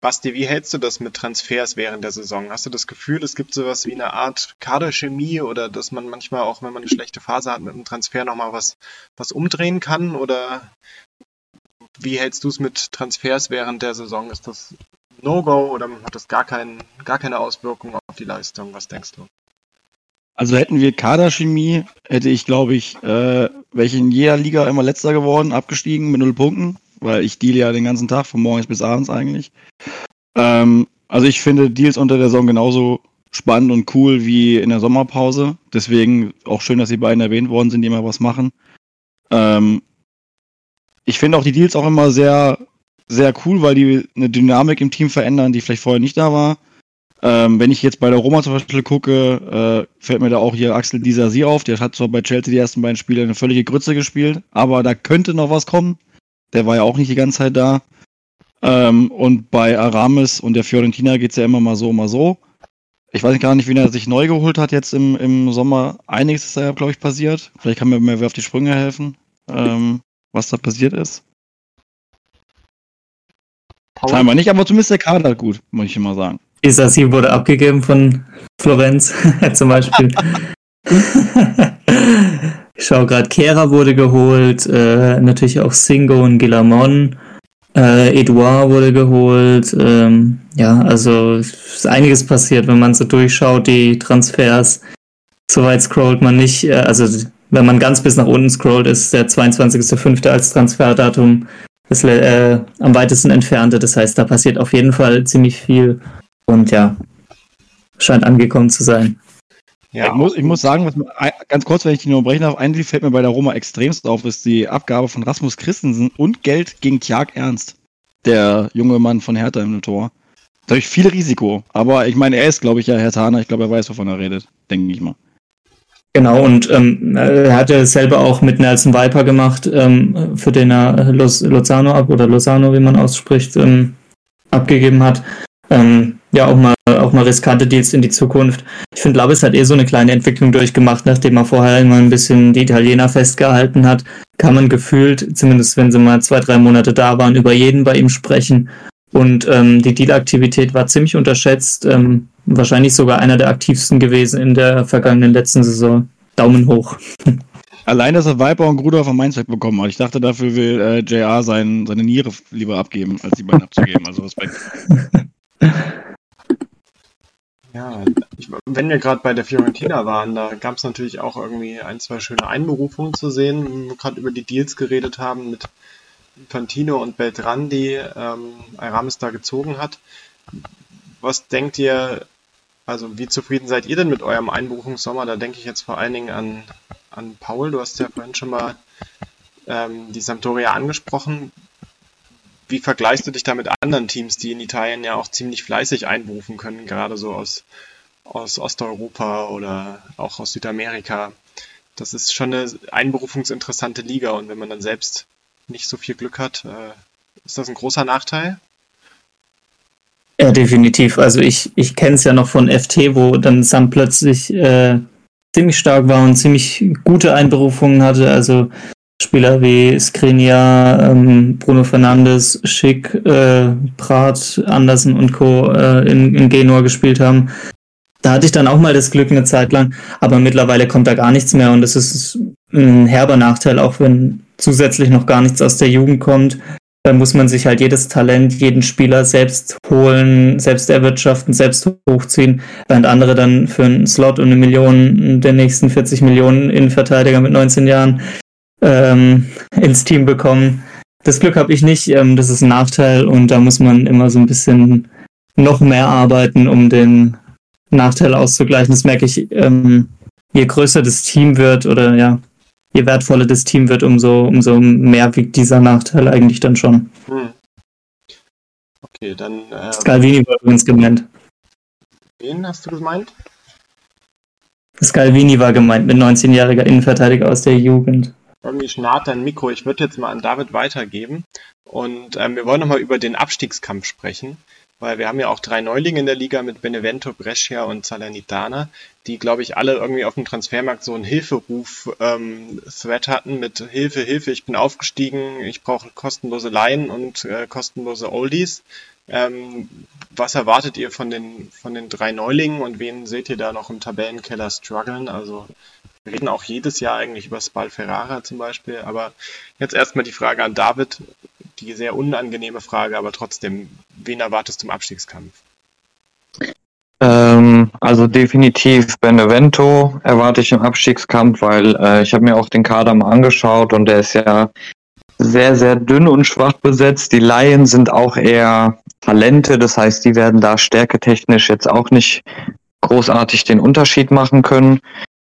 Basti, wie hältst du das mit Transfers während der Saison? Hast du das Gefühl, es gibt sowas wie eine Art Kaderchemie oder dass man manchmal auch, wenn man eine schlechte Phase hat, mit einem Transfer nochmal was, was umdrehen kann? Oder wie hältst du es mit Transfers während der Saison? Ist das No-Go oder hat das gar, kein, gar keine Auswirkung auf die Leistung? Was denkst du? Also hätten wir Kaderchemie, hätte ich, glaube ich, äh, welche in jeder Liga immer letzter geworden, abgestiegen mit null Punkten, weil ich deal ja den ganzen Tag, von morgens bis abends eigentlich. Ähm, also ich finde Deals unter der Saison genauso spannend und cool wie in der Sommerpause. Deswegen auch schön, dass die beiden erwähnt worden sind, die immer was machen. Ähm, ich finde auch die Deals auch immer sehr, sehr cool, weil die eine Dynamik im Team verändern, die vielleicht vorher nicht da war. Ähm, wenn ich jetzt bei der Roma zum Beispiel gucke, äh, fällt mir da auch hier Axel Disasi auf. Der hat zwar bei Chelsea die ersten beiden Spiele eine völlige Grütze gespielt, aber da könnte noch was kommen. Der war ja auch nicht die ganze Zeit da. Ähm, und bei Aramis und der Fiorentina geht es ja immer mal so, mal so. Ich weiß gar nicht, wie er sich neu geholt hat jetzt im, im Sommer. Einiges ist da ja, glaube ich, passiert. Vielleicht kann mir mehr auf die Sprünge helfen, ähm, was da passiert ist. Scheinbar nicht, aber zumindest der Kader gut, muss ich immer sagen. Isasi wurde abgegeben von Florenz zum Beispiel. ich schaue gerade, Kera wurde geholt, äh, natürlich auch Singo und Gilamon. Äh, Edouard wurde geholt. Ähm, ja, also ist einiges passiert, wenn man so durchschaut, die Transfers. Soweit scrollt man nicht. Äh, also wenn man ganz bis nach unten scrollt, ist der 22.05. als Transferdatum das äh, am weitesten entfernte. Das heißt, da passiert auf jeden Fall ziemlich viel. Und ja, scheint angekommen zu sein. Ja, ich, muss, ich muss sagen, was, ganz kurz, wenn ich die nur brechen darf, eigentlich fällt mir bei der Roma extremst auf, ist die Abgabe von Rasmus Christensen und Geld gegen Tjag Ernst, der junge Mann von Hertha im Tor. Dadurch viel Risiko. Aber ich meine, er ist, glaube ich, ja Hertaner. Ich glaube, er weiß, wovon er redet. Denke ich mal. Genau, und ähm, er hat ja selber auch mit Nelson Viper gemacht, ähm, für den er Los, Lozano ab, oder Lozano, wie man ausspricht, ähm, abgegeben hat. Ähm, ja, auch mal, mal riskante Deals in die Zukunft. Ich finde, Labis hat eh so eine kleine Entwicklung durchgemacht, nachdem er vorher immer ein bisschen die Italiener festgehalten hat, kann man gefühlt, zumindest wenn sie mal zwei, drei Monate da waren, über jeden bei ihm sprechen. Und ähm, die Deal-Aktivität war ziemlich unterschätzt. Ähm, wahrscheinlich sogar einer der aktivsten gewesen in der vergangenen letzten Saison. Daumen hoch. Allein, dass er Viper und Gruder vom Mainz bekommen hat. Ich dachte, dafür will äh, JR sein, seine Niere lieber abgeben, als die beiden abzugeben. Also Respekt. Ja, ich, wenn wir gerade bei der Fiorentina waren, da gab es natürlich auch irgendwie ein, zwei schöne Einberufungen zu sehen, wenn wir gerade über die Deals geredet haben mit Fantino und Beltran, die ähm, Aramis da gezogen hat. Was denkt ihr, also wie zufrieden seid ihr denn mit eurem Einberufungssommer? Da denke ich jetzt vor allen Dingen an, an Paul, du hast ja vorhin schon mal ähm, die Sampdoria angesprochen wie vergleichst du dich da mit anderen Teams, die in Italien ja auch ziemlich fleißig einberufen können, gerade so aus, aus Osteuropa oder auch aus Südamerika? Das ist schon eine einberufungsinteressante Liga und wenn man dann selbst nicht so viel Glück hat, äh, Ist das ein großer Nachteil? Ja, definitiv. Also ich, ich kenne es ja noch von FT, wo dann Sam plötzlich äh, ziemlich stark war und ziemlich gute Einberufungen hatte. Also Spieler wie Skriniar, ähm, Bruno Fernandes, Schick, äh, Prat, Andersen und Co. Äh, in, in Genua gespielt haben. Da hatte ich dann auch mal das Glück eine Zeit lang, aber mittlerweile kommt da gar nichts mehr und das ist ein herber Nachteil, auch wenn zusätzlich noch gar nichts aus der Jugend kommt. Dann muss man sich halt jedes Talent, jeden Spieler selbst holen, selbst erwirtschaften, selbst hochziehen, während andere dann für einen Slot und eine Million der nächsten 40 Millionen Innenverteidiger mit 19 Jahren ähm, ins Team bekommen. Das Glück habe ich nicht, ähm, das ist ein Nachteil und da muss man immer so ein bisschen noch mehr arbeiten, um den Nachteil auszugleichen. Das merke ich, ähm, je größer das Team wird oder ja, je wertvoller das Team wird, umso, umso mehr wiegt dieser Nachteil eigentlich dann schon. Hm. Okay, dann. Ähm, Scalvini war übrigens gemeint. Wen hast du gemeint? Scalvini war gemeint mit 19-jähriger Innenverteidiger aus der Jugend irgendwie schnarrt dein Mikro. Ich würde jetzt mal an David weitergeben. Und ähm, wir wollen nochmal über den Abstiegskampf sprechen, weil wir haben ja auch drei Neulinge in der Liga mit Benevento, Brescia und Salernitana, die, glaube ich, alle irgendwie auf dem Transfermarkt so einen Hilferuf-Thread ähm, hatten mit Hilfe, Hilfe, ich bin aufgestiegen, ich brauche kostenlose Laien und äh, kostenlose Oldies. Ähm, was erwartet ihr von den, von den drei Neulingen und wen seht ihr da noch im Tabellenkeller strugglen? Also wir reden auch jedes Jahr eigentlich über Spal Ferrara zum Beispiel, aber jetzt erstmal die Frage an David, die sehr unangenehme Frage, aber trotzdem, wen erwartest du im Abstiegskampf? Ähm, also definitiv Benevento erwarte ich im Abstiegskampf, weil äh, ich habe mir auch den Kader mal angeschaut und der ist ja sehr, sehr dünn und schwach besetzt. Die Laien sind auch eher Talente, das heißt, die werden da stärketechnisch jetzt auch nicht großartig den Unterschied machen können.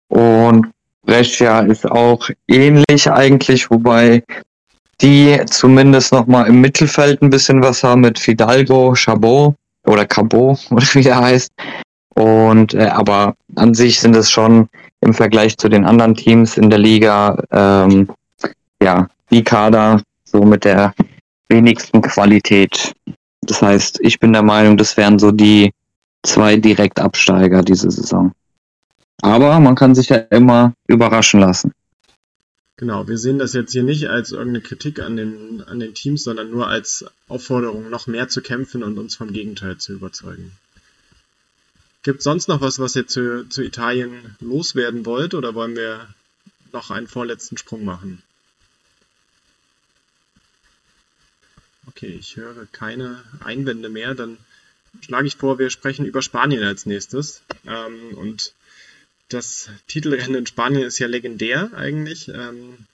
Und Brescia ist auch ähnlich eigentlich, wobei die zumindest nochmal im Mittelfeld ein bisschen was haben mit Fidalgo, Chabot oder Cabot oder wie er heißt. Und äh, aber an sich sind es schon im Vergleich zu den anderen Teams in der Liga ähm, ja die Kader so mit der wenigsten Qualität. Das heißt, ich bin der Meinung, das wären so die zwei Direktabsteiger diese Saison. Aber man kann sich ja immer überraschen lassen. Genau, wir sehen das jetzt hier nicht als irgendeine Kritik an den, an den Teams, sondern nur als Aufforderung, noch mehr zu kämpfen und uns vom Gegenteil zu überzeugen. Gibt sonst noch was, was ihr zu, zu Italien loswerden wollt, oder wollen wir noch einen vorletzten Sprung machen? Okay, ich höre keine Einwände mehr. Dann schlage ich vor, wir sprechen über Spanien als nächstes. Ähm, und das Titelrennen in Spanien ist ja legendär eigentlich. Ähm,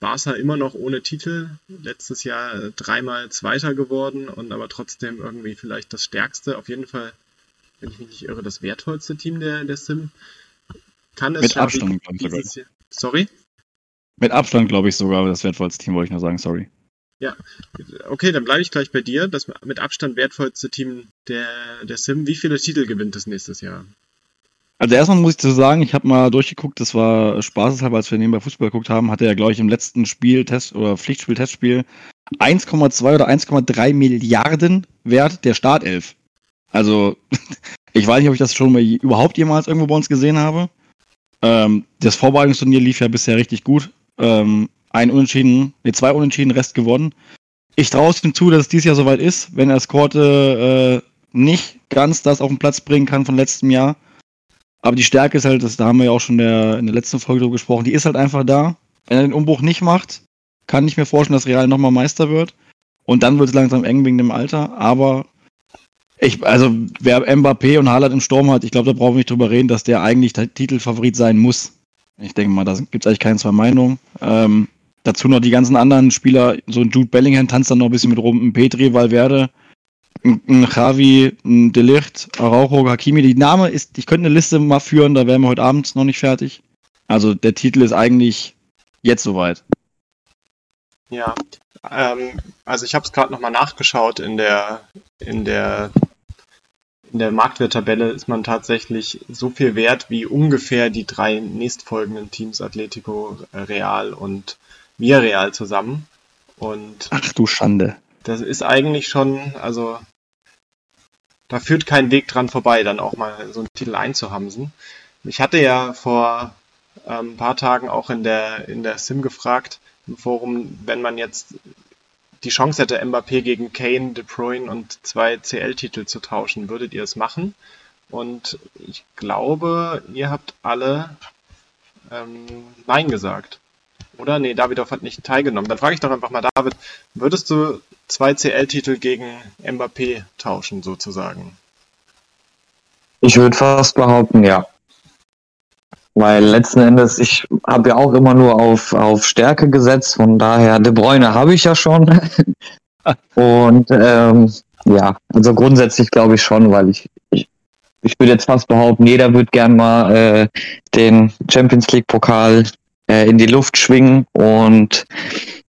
Barca immer noch ohne Titel, letztes Jahr äh, dreimal Zweiter geworden und aber trotzdem irgendwie vielleicht das stärkste, auf jeden Fall, wenn ich mich nicht irre, das wertvollste Team der, der Sim. Kann es Mit Abstand, glaube ich sogar. Sorry? Mit Abstand, glaube ich, sogar das wertvollste Team, wollte ich nur sagen, sorry. Ja, okay, dann bleibe ich gleich bei dir. Das mit Abstand wertvollste Team der, der Sim. Wie viele Titel gewinnt es nächstes Jahr? Also erstmal muss ich zu sagen, ich habe mal durchgeguckt, das war spaßeshalber, als wir nebenbei Fußball geguckt haben, hatte er, glaube ich, im letzten Spiel, Test oder Pflichtspiel, Testspiel 1,2 oder 1,3 Milliarden Wert der Startelf. Also, ich weiß nicht, ob ich das schon mal überhaupt jemals irgendwo bei uns gesehen habe. Ähm, das Vorbereitungsturnier lief ja bisher richtig gut. Ähm, ein Unentschieden, ne, zwei Unentschieden, Rest gewonnen. Ich traue es ihm zu, dass es dieses Jahr soweit ist, wenn er Skorte äh, nicht ganz das auf den Platz bringen kann von letztem Jahr aber die Stärke ist halt, das, da haben wir ja auch schon der, in der letzten Folge drüber gesprochen, die ist halt einfach da. Wenn er den Umbruch nicht macht, kann ich mir vorstellen, dass Real nochmal Meister wird. Und dann wird es langsam eng wegen dem Alter. Aber ich, also wer Mbappé und Haaland im Sturm hat, ich glaube, da brauchen wir nicht drüber reden, dass der eigentlich der Titelfavorit sein muss. Ich denke mal, da gibt es eigentlich keine zwei Meinungen. Ähm, dazu noch die ganzen anderen Spieler, so ein Jude Bellingham tanzt dann noch ein bisschen mit rum, ein Petri, Valverde, ein Javi, ein Delicht, Araujo, Hakimi. Die Name ist, ich könnte eine Liste mal führen, da wären wir heute Abend noch nicht fertig. Also der Titel ist eigentlich jetzt soweit. Ja, ähm, also ich habe es gerade nochmal nachgeschaut in der in der in der Marktwerttabelle ist man tatsächlich so viel wert wie ungefähr die drei nächstfolgenden Teams Atletico, Real und Villarreal zusammen. Und Ach du Schande. das ist eigentlich schon, also da führt kein Weg dran vorbei, dann auch mal so einen Titel einzuhamsen. Ich hatte ja vor ähm, ein paar Tagen auch in der, in der Sim gefragt, im Forum, wenn man jetzt die Chance hätte, Mbappé gegen Kane, De Bruyne und zwei CL-Titel zu tauschen, würdet ihr es machen? Und ich glaube, ihr habt alle ähm, Nein gesagt. Oder? Nee, Davidov hat nicht teilgenommen. Dann frage ich doch einfach mal David, würdest du zwei CL-Titel gegen Mbappé tauschen, sozusagen? Ich würde fast behaupten, ja. Weil letzten Endes, ich habe ja auch immer nur auf, auf Stärke gesetzt, von daher, De Bruyne habe ich ja schon. Und ähm, ja, also grundsätzlich glaube ich schon, weil ich, ich, ich würde jetzt fast behaupten, jeder würde gern mal äh, den Champions League-Pokal äh, in die Luft schwingen und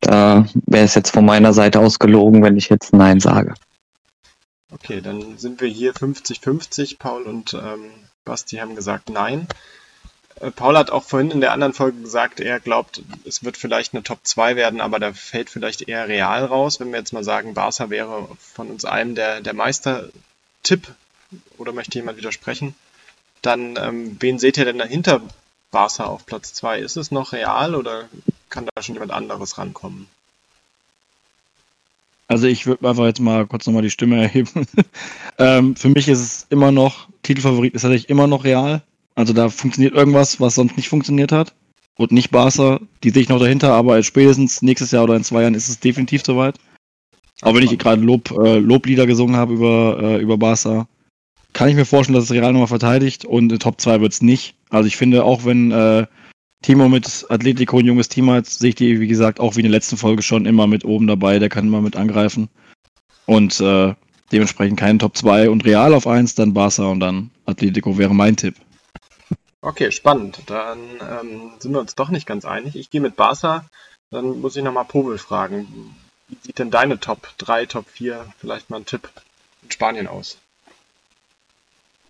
da äh, wäre es jetzt von meiner Seite aus gelogen, wenn ich jetzt Nein sage. Okay, dann sind wir hier 50-50. Paul und ähm, Basti haben gesagt Nein. Äh, Paul hat auch vorhin in der anderen Folge gesagt, er glaubt, es wird vielleicht eine Top 2 werden, aber da fällt vielleicht eher Real raus. Wenn wir jetzt mal sagen, Barca wäre von uns allen der, der Meister-Tipp, oder möchte jemand widersprechen, dann ähm, wen seht ihr denn dahinter Barca auf Platz 2? Ist es noch real oder kann da schon jemand anderes rankommen? Also ich würde einfach jetzt mal kurz nochmal die Stimme erheben. ähm, für mich ist es immer noch, Titelfavorit ist tatsächlich immer noch real. Also da funktioniert irgendwas, was sonst nicht funktioniert hat. Und nicht Barca, die sehe ich noch dahinter, aber spätestens nächstes Jahr oder in zwei Jahren ist es definitiv soweit. Auch wenn ich gerade Lob, äh, Loblieder gesungen habe über, äh, über Barca, kann ich mir vorstellen, dass es Real nochmal verteidigt und in Top 2 wird es nicht. Also ich finde, auch wenn äh, Timo mit Atletico ein junges Team hat, sehe ich die, wie gesagt, auch wie in der letzten Folge schon immer mit oben dabei, der kann immer mit angreifen. Und äh, dementsprechend keinen Top 2 und Real auf 1, dann Barca und dann Atletico wäre mein Tipp. Okay, spannend. Dann ähm, sind wir uns doch nicht ganz einig. Ich gehe mit Barca. Dann muss ich nochmal Pobel fragen. Wie sieht denn deine Top 3, Top 4, vielleicht mal ein Tipp in Spanien aus?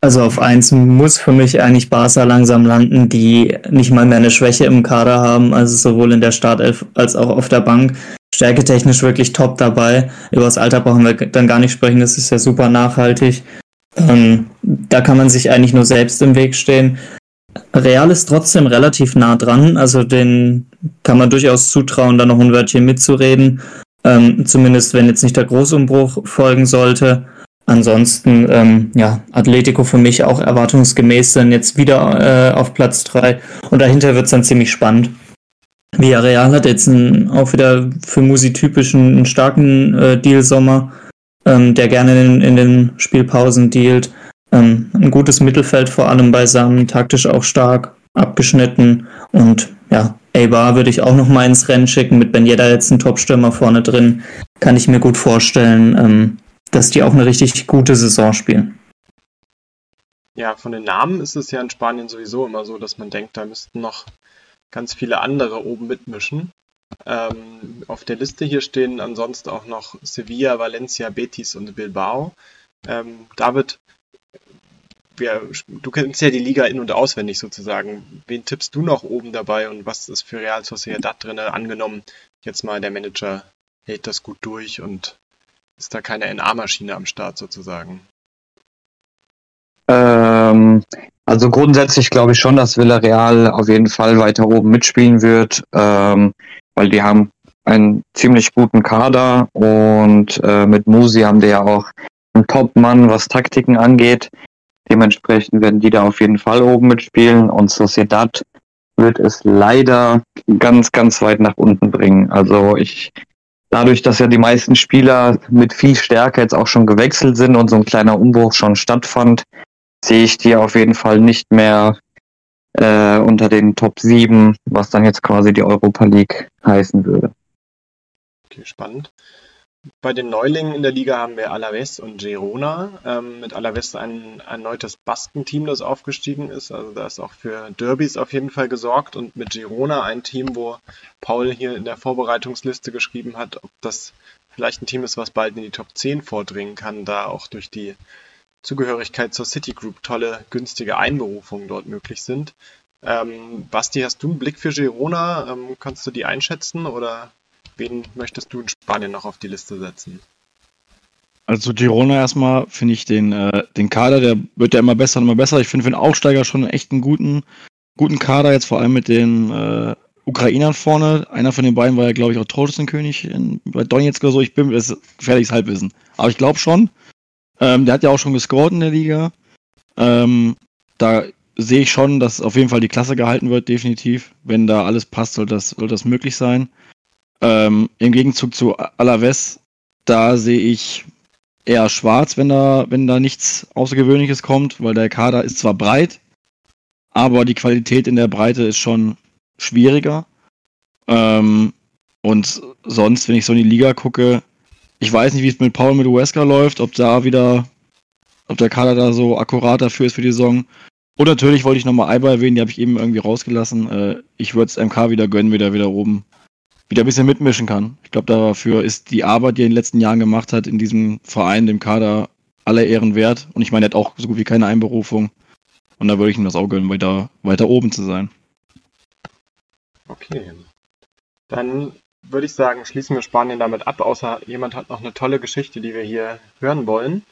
Also auf eins muss für mich eigentlich Barca langsam landen, die nicht mal mehr eine Schwäche im Kader haben, also sowohl in der Startelf als auch auf der Bank. Stärketechnisch wirklich top dabei. Über das Alter brauchen wir dann gar nicht sprechen, das ist ja super nachhaltig. Ähm, da kann man sich eigentlich nur selbst im Weg stehen. Real ist trotzdem relativ nah dran, also den kann man durchaus zutrauen, da noch ein Wörtchen mitzureden. Ähm, zumindest wenn jetzt nicht der Großumbruch folgen sollte. Ansonsten, ähm, ja, Atletico für mich auch erwartungsgemäß dann jetzt wieder äh, auf Platz 3 und dahinter wird es dann ziemlich spannend. Villarreal hat jetzt einen, auch wieder für Musi typischen einen starken äh, Deal-Sommer, ähm, der gerne in, in, den Spielpausen dealt. Ähm, ein gutes Mittelfeld vor allem beisammen, taktisch auch stark, abgeschnitten und ja, Eibar würde ich auch noch mal ins Rennen schicken, mit Ben Yedda jetzt ein Topstürmer vorne drin, kann ich mir gut vorstellen, ähm, dass die auch eine richtig gute Saison spielen. Ja, von den Namen ist es ja in Spanien sowieso immer so, dass man denkt, da müssten noch ganz viele andere oben mitmischen. Ähm, auf der Liste hier stehen ansonsten auch noch Sevilla, Valencia, Betis und Bilbao. Ähm, David, wir, du kennst ja die Liga in- und auswendig sozusagen. Wen tippst du noch oben dabei und was ist für Real Sociedad drin? Angenommen, jetzt mal der Manager hält das gut durch und ist da keine NA-Maschine am Start sozusagen? Ähm, also grundsätzlich glaube ich schon, dass Villarreal auf jeden Fall weiter oben mitspielen wird, ähm, weil die haben einen ziemlich guten Kader und äh, mit Musi haben die ja auch einen Top-Mann, was Taktiken angeht. Dementsprechend werden die da auf jeden Fall oben mitspielen und Sociedad wird es leider ganz, ganz weit nach unten bringen. Also ich, dadurch, dass ja die meisten Spieler mit viel Stärke jetzt auch schon gewechselt sind und so ein kleiner Umbruch schon stattfand, sehe ich die auf jeden Fall nicht mehr äh, unter den Top 7, was dann jetzt quasi die Europa League heißen würde. Okay, spannend. Bei den Neulingen in der Liga haben wir Alaves und Girona. Ähm, mit Alaves ein erneutes Baskenteam, das aufgestiegen ist. Also da ist auch für Derbys auf jeden Fall gesorgt. Und mit Girona ein Team, wo Paul hier in der Vorbereitungsliste geschrieben hat, ob das vielleicht ein Team ist, was bald in die Top 10 vordringen kann, da auch durch die Zugehörigkeit zur Citigroup tolle, günstige Einberufungen dort möglich sind. Ähm, Basti, hast du einen Blick für Girona? Ähm, kannst du die einschätzen oder wen möchtest du in Spanien noch auf die Liste setzen? Also Girona erstmal finde ich den, äh, den Kader, der wird ja immer besser und immer besser. Ich finde für den Aufsteiger schon echt einen guten, guten Kader, jetzt vor allem mit den äh, Ukrainern vorne. Einer von den beiden war ja, glaube ich, auch Torschützenkönig in, bei Donetsk oder so. Ich bin, das ist gefährliches Halbwissen. Aber ich glaube schon. Ähm, der hat ja auch schon gescored in der Liga. Ähm, da sehe ich schon, dass auf jeden Fall die Klasse gehalten wird, definitiv. Wenn da alles passt, soll das, soll das möglich sein. Ähm, Im Gegenzug zu Alaves, da sehe ich eher schwarz, wenn da, wenn da nichts Außergewöhnliches kommt, weil der Kader ist zwar breit, aber die Qualität in der Breite ist schon schwieriger. Ähm, und sonst, wenn ich so in die Liga gucke, ich weiß nicht, wie es mit Paul mit Huesca läuft, ob da wieder, ob der Kader da so akkurat dafür ist für die Saison. Und natürlich wollte ich nochmal Eiber erwähnen, die habe ich eben irgendwie rausgelassen. Äh, ich würde es MK wieder gönnen, wieder wieder oben wieder ein bisschen mitmischen kann. Ich glaube, dafür ist die Arbeit, die er in den letzten Jahren gemacht hat, in diesem Verein, dem Kader, aller Ehren wert. Und ich meine, er hat auch so gut wie keine Einberufung. Und da würde ich ihm das auch gönnen, weiter, weiter oben zu sein. Okay. Dann würde ich sagen, schließen wir Spanien damit ab, außer jemand hat noch eine tolle Geschichte, die wir hier hören wollen.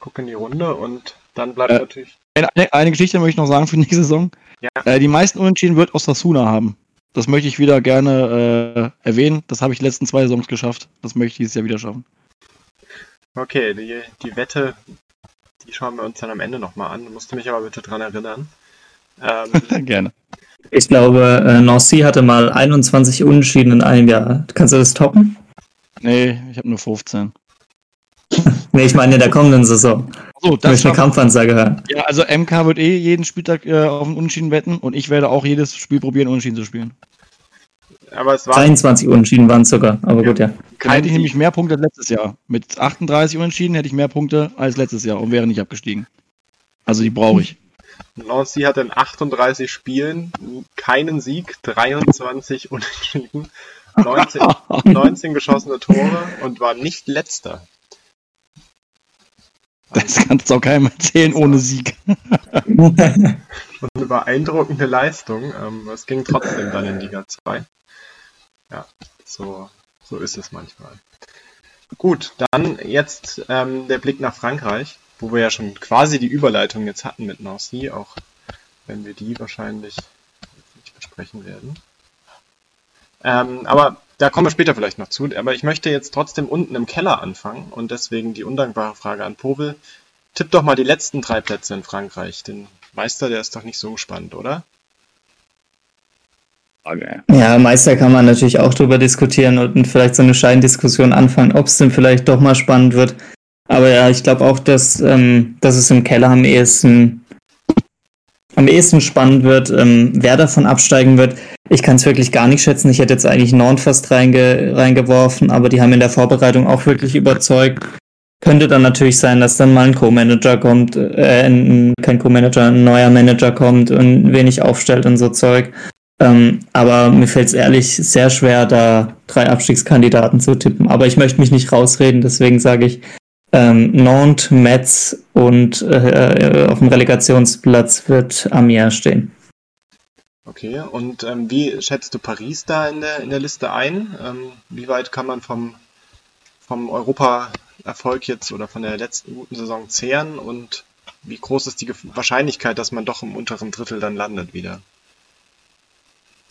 Guck in die Runde und dann bleibt Äh, natürlich. Eine, eine Geschichte möchte ich noch sagen für die nächste Saison. Ja. Äh, die meisten Unentschieden wird Osasuna haben. Das möchte ich wieder gerne äh, erwähnen. Das habe ich die letzten zwei Saisons geschafft. Das möchte ich dieses Jahr wieder schaffen. Okay, die, die Wette, die schauen wir uns dann am Ende nochmal an. Du musst mich aber bitte dran erinnern. Ähm, gerne. Ich glaube, äh, Nancy hatte mal 21 Unentschieden in einem Jahr. Kannst du das toppen? Nee, ich habe nur 15. Nee, ich meine in der kommenden Saison. So, Ich möchte eine Kampfansage hören. Ja, also MK wird eh jeden Spieltag äh, auf einen Unentschieden wetten und ich werde auch jedes Spiel probieren, Unentschieden zu spielen. aber es war 23 Unentschieden waren es sogar, aber Ja. gut, ja. Dann hätte ich nämlich mehr Punkte als letztes Jahr. Mit 38 Unentschieden hätte ich mehr Punkte als letztes Jahr und wäre nicht abgestiegen. Also die brauche ich. Nancy hatte in 38 Spielen keinen Sieg, 23 Unentschieden, 19, 19 geschossene Tore und war nicht letzter. Das kannst du auch keinem erzählen ohne Sieg. Schon eine beeindruckende Leistung. Ähm, es ging trotzdem dann in Liga 2. Ja, so, so ist es manchmal. Gut, dann jetzt ähm, der Blick nach Frankreich, wo wir ja schon quasi die Überleitung jetzt hatten mit Nancy, auch wenn wir die wahrscheinlich nicht besprechen werden. Ähm, aber da kommen wir später vielleicht noch zu. Aber ich möchte jetzt trotzdem unten im Keller anfangen und deswegen die undankbare Frage an Povel. Tipp doch mal die letzten drei Plätze in Frankreich. Den Meister, der ist doch nicht so spannend, oder? Ja, Meister kann man natürlich auch drüber diskutieren und vielleicht so eine Scheindiskussion anfangen, ob es denn vielleicht doch mal spannend wird. Aber ja, ich glaube auch, dass, ähm, dass es im Keller am ehesten, am ehesten spannend wird, ähm, wer davon absteigen wird. Ich kann es wirklich gar nicht schätzen. Ich hätte jetzt eigentlich Nantes fast reinge reingeworfen, aber die haben in der Vorbereitung auch wirklich überzeugt. Könnte dann natürlich sein, dass dann mal ein Co-Manager kommt, äh, ein, kein Co-Manager, ein neuer Manager kommt und wenig aufstellt und so Zeug. Ähm, aber mir fällt es ehrlich sehr schwer, da drei Abstiegskandidaten zu tippen. Aber ich möchte mich nicht rausreden, deswegen sage ich ähm, Nantes, Metz und äh, auf dem Relegationsplatz wird Amiens stehen. Okay, und ähm, wie schätzt du Paris da in der, in der Liste ein? Ähm, wie weit kann man vom, vom Europa-Erfolg jetzt oder von der letzten guten Saison zehren und wie groß ist die Wahrscheinlichkeit, dass man doch im unteren Drittel dann landet wieder?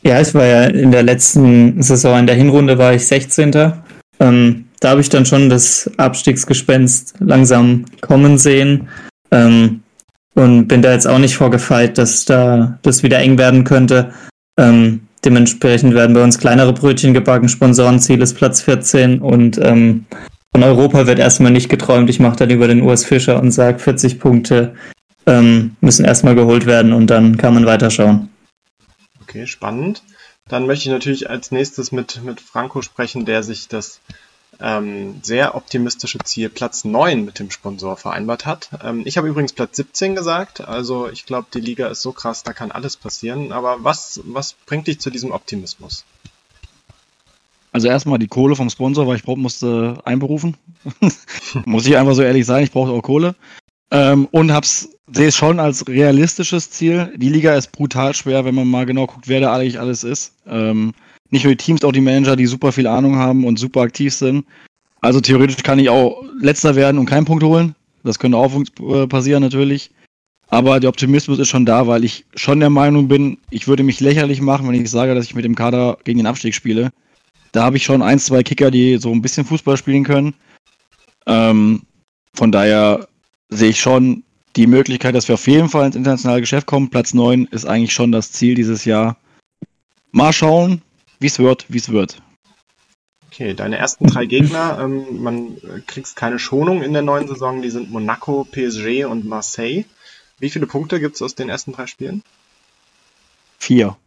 Ja, ich war ja in der letzten Saison, in der Hinrunde war ich 16. Ähm, da habe ich dann schon das Abstiegsgespenst langsam kommen sehen. Ähm, und bin da jetzt auch nicht vorgefeit, dass da das wieder eng werden könnte. Ähm, dementsprechend werden bei uns kleinere Brötchen gebacken. Sponsorenziel ist Platz 14 und ähm, von Europa wird erstmal nicht geträumt. Ich mache dann über den US Fischer und sage 40 Punkte ähm, müssen erstmal geholt werden und dann kann man weiterschauen. Okay, spannend. Dann möchte ich natürlich als nächstes mit, mit Franco sprechen, der sich das ähm, sehr optimistische Ziel Platz 9 mit dem Sponsor vereinbart hat. Ähm, ich habe übrigens Platz 17 gesagt, also ich glaube, die Liga ist so krass, da kann alles passieren. Aber was, was bringt dich zu diesem Optimismus? Also erstmal die Kohle vom Sponsor, weil ich brauch, musste einberufen. Muss ich einfach so ehrlich sein, ich brauche auch Kohle. Ähm, und hab's, sehe es schon als realistisches Ziel. Die Liga ist brutal schwer, wenn man mal genau guckt, wer da eigentlich alles ist. Ähm, nicht nur die Teams, auch die Manager, die super viel Ahnung haben und super aktiv sind. Also theoretisch kann ich auch letzter werden und keinen Punkt holen. Das könnte auch äh, passieren natürlich. Aber der Optimismus ist schon da, weil ich schon der Meinung bin, ich würde mich lächerlich machen, wenn ich sage, dass ich mit dem Kader gegen den Abstieg spiele. Da habe ich schon ein, zwei Kicker, die so ein bisschen Fußball spielen können. Ähm, von daher sehe ich schon die Möglichkeit, dass wir auf jeden Fall ins internationale Geschäft kommen. Platz 9 ist eigentlich schon das Ziel dieses Jahr. Mal schauen, wie es wird, wie es wird. Okay, deine ersten drei Gegner, ähm, man kriegst keine Schonung in der neuen Saison, die sind Monaco, PSG und Marseille. Wie viele Punkte gibt es aus den ersten drei Spielen? Vier.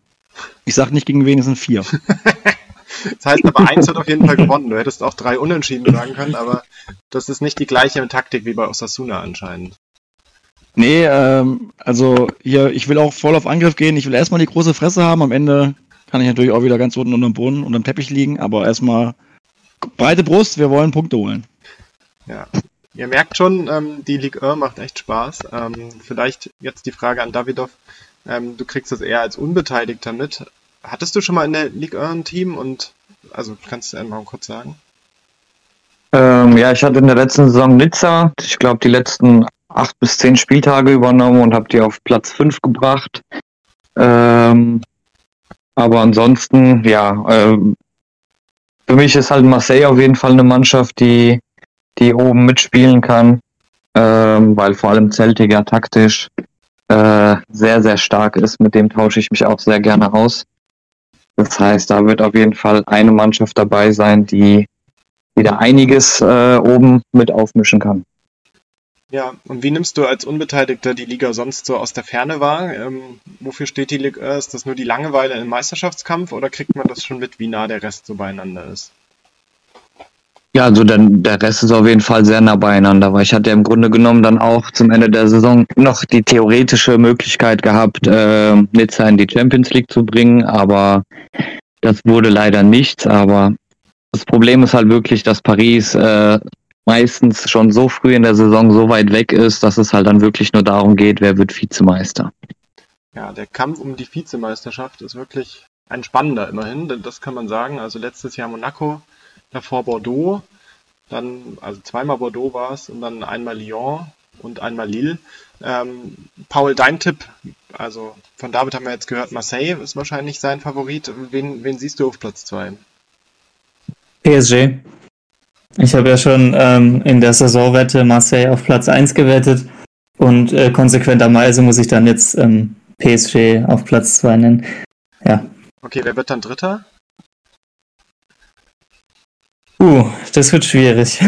Ich sag nicht gegen wen, es sind vier. das heißt aber, eins hat auf jeden Fall gewonnen. Du hättest auch drei Unentschieden sagen können, aber das ist nicht die gleiche Taktik wie bei Osasuna anscheinend. Nee, ähm, also hier, ich will auch voll auf Angriff gehen. Ich will erstmal die große Fresse haben. Am Ende kann ich natürlich auch wieder ganz unten unter dem Boden, unter dem Teppich liegen, aber erstmal breite Brust, wir wollen Punkte holen. Ja, Ihr merkt schon, ähm, die Ligue 1 macht echt Spaß. Ähm, vielleicht jetzt die Frage an Davidov. Ähm, du kriegst das eher als Unbeteiligter mit. Hattest du schon mal in der Ligue 1 ein Team und also kannst du einmal kurz sagen? Ähm, ja, ich hatte in der letzten Saison Nizza, ich glaube, die letzten acht bis zehn Spieltage übernommen und habe die auf Platz fünf gebracht. Ähm, aber ansonsten, ja, ähm, für mich ist halt Marseille auf jeden Fall eine Mannschaft, die die oben mitspielen kann, ähm, weil vor allem Celtic ja taktisch äh, sehr, sehr stark ist. Mit dem tausche ich mich auch sehr gerne aus. Das heißt, da wird auf jeden Fall eine Mannschaft dabei sein, die wieder einiges äh, oben mit aufmischen kann. Ja, und wie nimmst du als Unbeteiligter die Liga sonst so aus der Ferne wahr? Ähm, wofür steht die Liga? Ist das nur die Langeweile im Meisterschaftskampf oder kriegt man das schon mit, wie nah der Rest so beieinander ist? Ja, also der, der Rest ist auf jeden Fall sehr nah beieinander, weil ich hatte im Grunde genommen dann auch zum Ende der Saison noch die theoretische Möglichkeit gehabt, äh, Nizza in die Champions League zu bringen, aber das wurde leider nichts. Aber das Problem ist halt wirklich, dass Paris äh, meistens schon so früh in der Saison so weit weg ist, dass es halt dann wirklich nur darum geht, wer wird Vizemeister. Ja, der Kampf um die Vizemeisterschaft ist wirklich ein spannender immerhin, denn das kann man sagen. Also letztes Jahr Monaco, davor Bordeaux, dann, also zweimal Bordeaux war es und dann einmal Lyon und einmal Lille. Ähm, Paul, dein Tipp, also von David haben wir jetzt gehört, Marseille ist wahrscheinlich sein Favorit. Wen, wen siehst du auf Platz 2? PSG. Ich habe ja schon ähm, in der Saisonwette Marseille auf Platz 1 gewettet und äh, konsequenterweise muss ich dann jetzt ähm, PSG auf Platz 2 nennen. Ja. Okay, wer wird dann Dritter? Uh, das wird schwierig.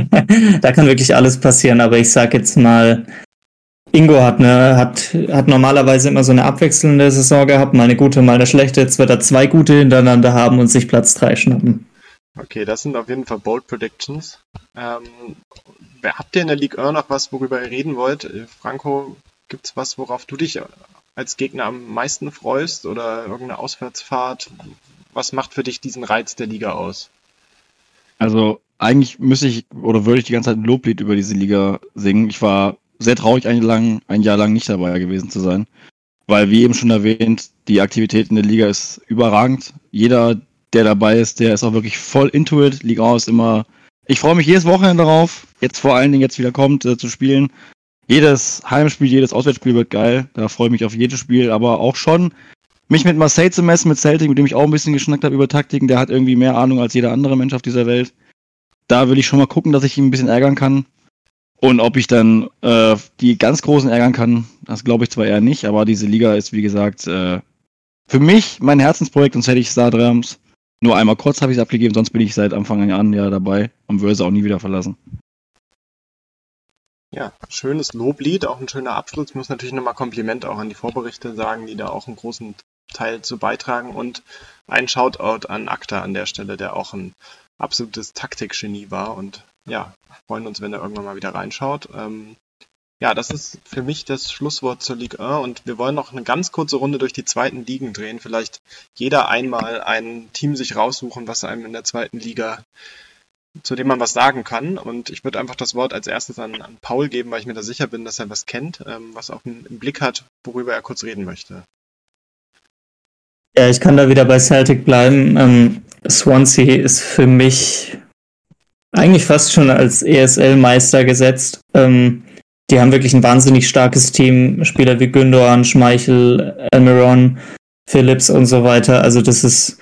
da kann wirklich alles passieren, aber ich sag jetzt mal, Ingo hat, ne, hat, hat normalerweise immer so eine abwechselnde Saison gehabt, mal eine gute, mal eine schlechte. Jetzt wird er zwei gute hintereinander haben und sich Platz 3 schnappen. Okay, das sind auf jeden Fall Bold Predictions. Ähm, habt ihr in der League 1 noch was, worüber ihr reden wollt? Äh, Franco, gibt's was, worauf du dich als Gegner am meisten freust oder irgendeine Auswärtsfahrt? Was macht für dich diesen Reiz der Liga aus? Also eigentlich müsste ich oder würde ich die ganze Zeit ein Loblied über diese Liga singen. Ich war sehr traurig, ein, lang, ein Jahr lang nicht dabei gewesen zu sein. Weil, wie eben schon erwähnt, die Aktivität in der Liga ist überragend. Jeder, der dabei ist, der ist auch wirklich voll into it. Liga ist immer. Ich freue mich jedes Wochenende darauf, jetzt vor allen Dingen jetzt wieder kommt, äh, zu spielen. Jedes Heimspiel, jedes Auswärtsspiel wird geil. Da freue ich mich auf jedes Spiel, aber auch schon mich mit Marseille zu messen, mit Celtic, mit dem ich auch ein bisschen geschnackt habe über Taktiken, der hat irgendwie mehr Ahnung als jeder andere Mensch auf dieser Welt. Da will ich schon mal gucken, dass ich ihn ein bisschen ärgern kann. Und ob ich dann äh, die ganz Großen ärgern kann, das glaube ich zwar eher nicht, aber diese Liga ist, wie gesagt, äh, für mich mein Herzensprojekt, sonst hätte ich Stardrams. Nur einmal kurz habe ich es abgegeben, sonst bin ich seit Anfang an ja dabei und würde es auch nie wieder verlassen. Ja, schönes Loblied, auch ein schöner Abschluss. Ich muss natürlich nochmal Kompliment auch an die Vorberichte sagen, die da auch einen großen Teil zu beitragen und ein Shoutout an Akta an der Stelle, der auch ein absolutes Taktikgenie war und ja, freuen uns, wenn er irgendwann mal wieder reinschaut. Ähm, ja, das ist für mich das Schlusswort zur Ligue 1 und wir wollen noch eine ganz kurze Runde durch die zweiten Ligen drehen. Vielleicht jeder einmal ein Team sich raussuchen, was einem in der zweiten Liga, zu dem man was sagen kann. Und ich würde einfach das Wort als erstes an, an Paul geben, weil ich mir da sicher bin, dass er was kennt, ähm, was auch im Blick hat, worüber er kurz reden möchte. Ja, ich kann da wieder bei Celtic bleiben. Ähm, Swansea ist für mich eigentlich fast schon als ESL-Meister gesetzt. Ähm, die haben wirklich ein wahnsinnig starkes Team. Spieler wie Gündogan, Schmeichel, Almiron, Phillips und so weiter. Also das ist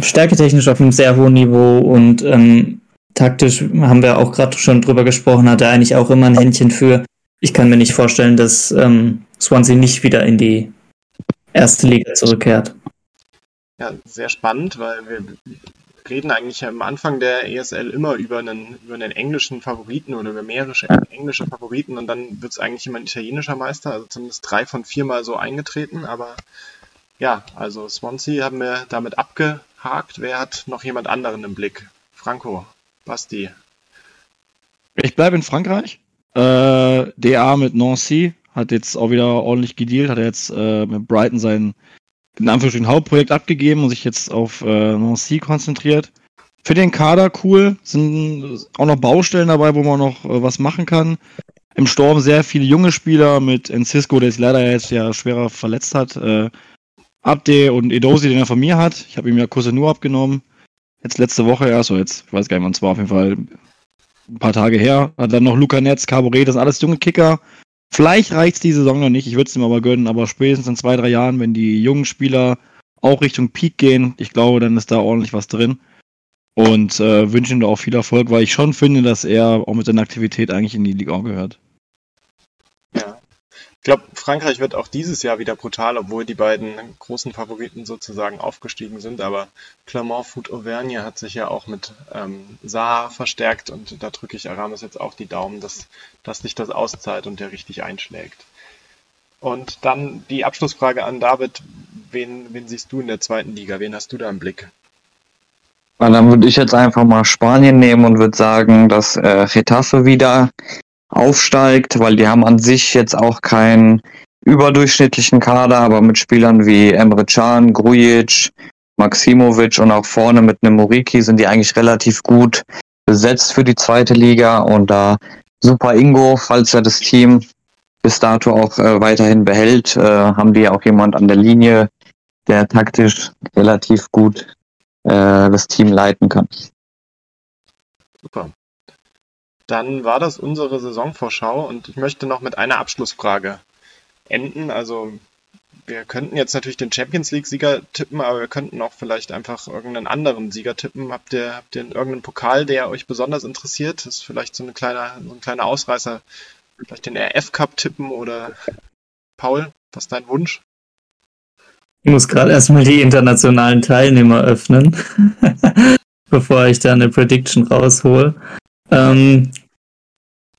stärketechnisch auf einem sehr hohen Niveau und ähm, taktisch haben wir auch gerade schon drüber gesprochen, hat er eigentlich auch immer ein Händchen für. Ich kann mir nicht vorstellen, dass ähm, Swansea nicht wieder in die erste Liga zurückkehrt. Ja, sehr spannend, weil wir reden eigentlich am Anfang der ESL immer über einen, über einen englischen Favoriten oder über mehrere englische Favoriten und dann wird es eigentlich immer ein italienischer Meister, also zumindest drei von viermal so eingetreten, aber ja, also Swansea haben wir damit abgehakt. Wer hat noch jemand anderen im Blick? Franco, Basti. Ich bleibe in Frankreich. Äh, DA mit Nancy hat jetzt auch wieder ordentlich gedealt, hat er jetzt äh, mit Brighton sein in Anführungsstrichen Hauptprojekt abgegeben und sich jetzt auf äh, Nancy konzentriert. Für den Kader cool, sind auch noch Baustellen dabei, wo man noch äh, was machen kann. Im Sturm sehr viele junge Spieler mit Encisco, der sich leider jetzt ja schwerer verletzt hat. Äh, Abde und Edosi, den er von mir hat. Ich habe ihm ja nur abgenommen. Jetzt letzte Woche erst, so jetzt, ich weiß gar nicht, wann es war, auf jeden Fall ein paar Tage her. Hat dann noch Luca Netz, Cabaret, das sind alles junge Kicker. Vielleicht reicht es die Saison noch nicht, ich würde es ihm aber gönnen, aber spätestens in zwei, drei Jahren, wenn die jungen Spieler auch Richtung Peak gehen, ich glaube, dann ist da ordentlich was drin. Und äh, wünsche ihm da auch viel Erfolg, weil ich schon finde, dass er auch mit seiner Aktivität eigentlich in die Liga gehört. Ich glaube, Frankreich wird auch dieses Jahr wieder brutal, obwohl die beiden großen Favoriten sozusagen aufgestiegen sind. Aber Clermont Foot Auvergne hat sich ja auch mit ähm, Saar verstärkt und da drücke ich Aramis jetzt auch die Daumen, dass, dass sich das auszahlt und der richtig einschlägt. Und dann die Abschlussfrage an David. Wen, wen siehst du in der zweiten Liga? Wen hast du da im Blick? Dann würde ich jetzt einfach mal Spanien nehmen und würde sagen, dass äh, Getafe wieder aufsteigt, weil die haben an sich jetzt auch keinen überdurchschnittlichen Kader, aber mit Spielern wie Emre Can, Grujic, Maximovic und auch vorne mit einem Moriki sind die eigentlich relativ gut besetzt für die zweite Liga und da Super Ingo, falls er das Team bis dato auch äh, weiterhin behält, äh, haben die auch jemand an der Linie, der taktisch relativ gut äh, das Team leiten kann. Super. Dann war das unsere Saisonvorschau und ich möchte noch mit einer Abschlussfrage enden. Also wir könnten jetzt natürlich den Champions League-Sieger tippen, aber wir könnten auch vielleicht einfach irgendeinen anderen Sieger tippen. Habt ihr, habt ihr irgendeinen Pokal, der euch besonders interessiert? Das ist vielleicht so, eine kleine, so ein kleiner Ausreißer. Vielleicht den RF Cup tippen oder Paul, was ist dein Wunsch? Ich muss gerade erstmal die internationalen Teilnehmer öffnen, bevor ich da eine Prediction raushol. Ähm,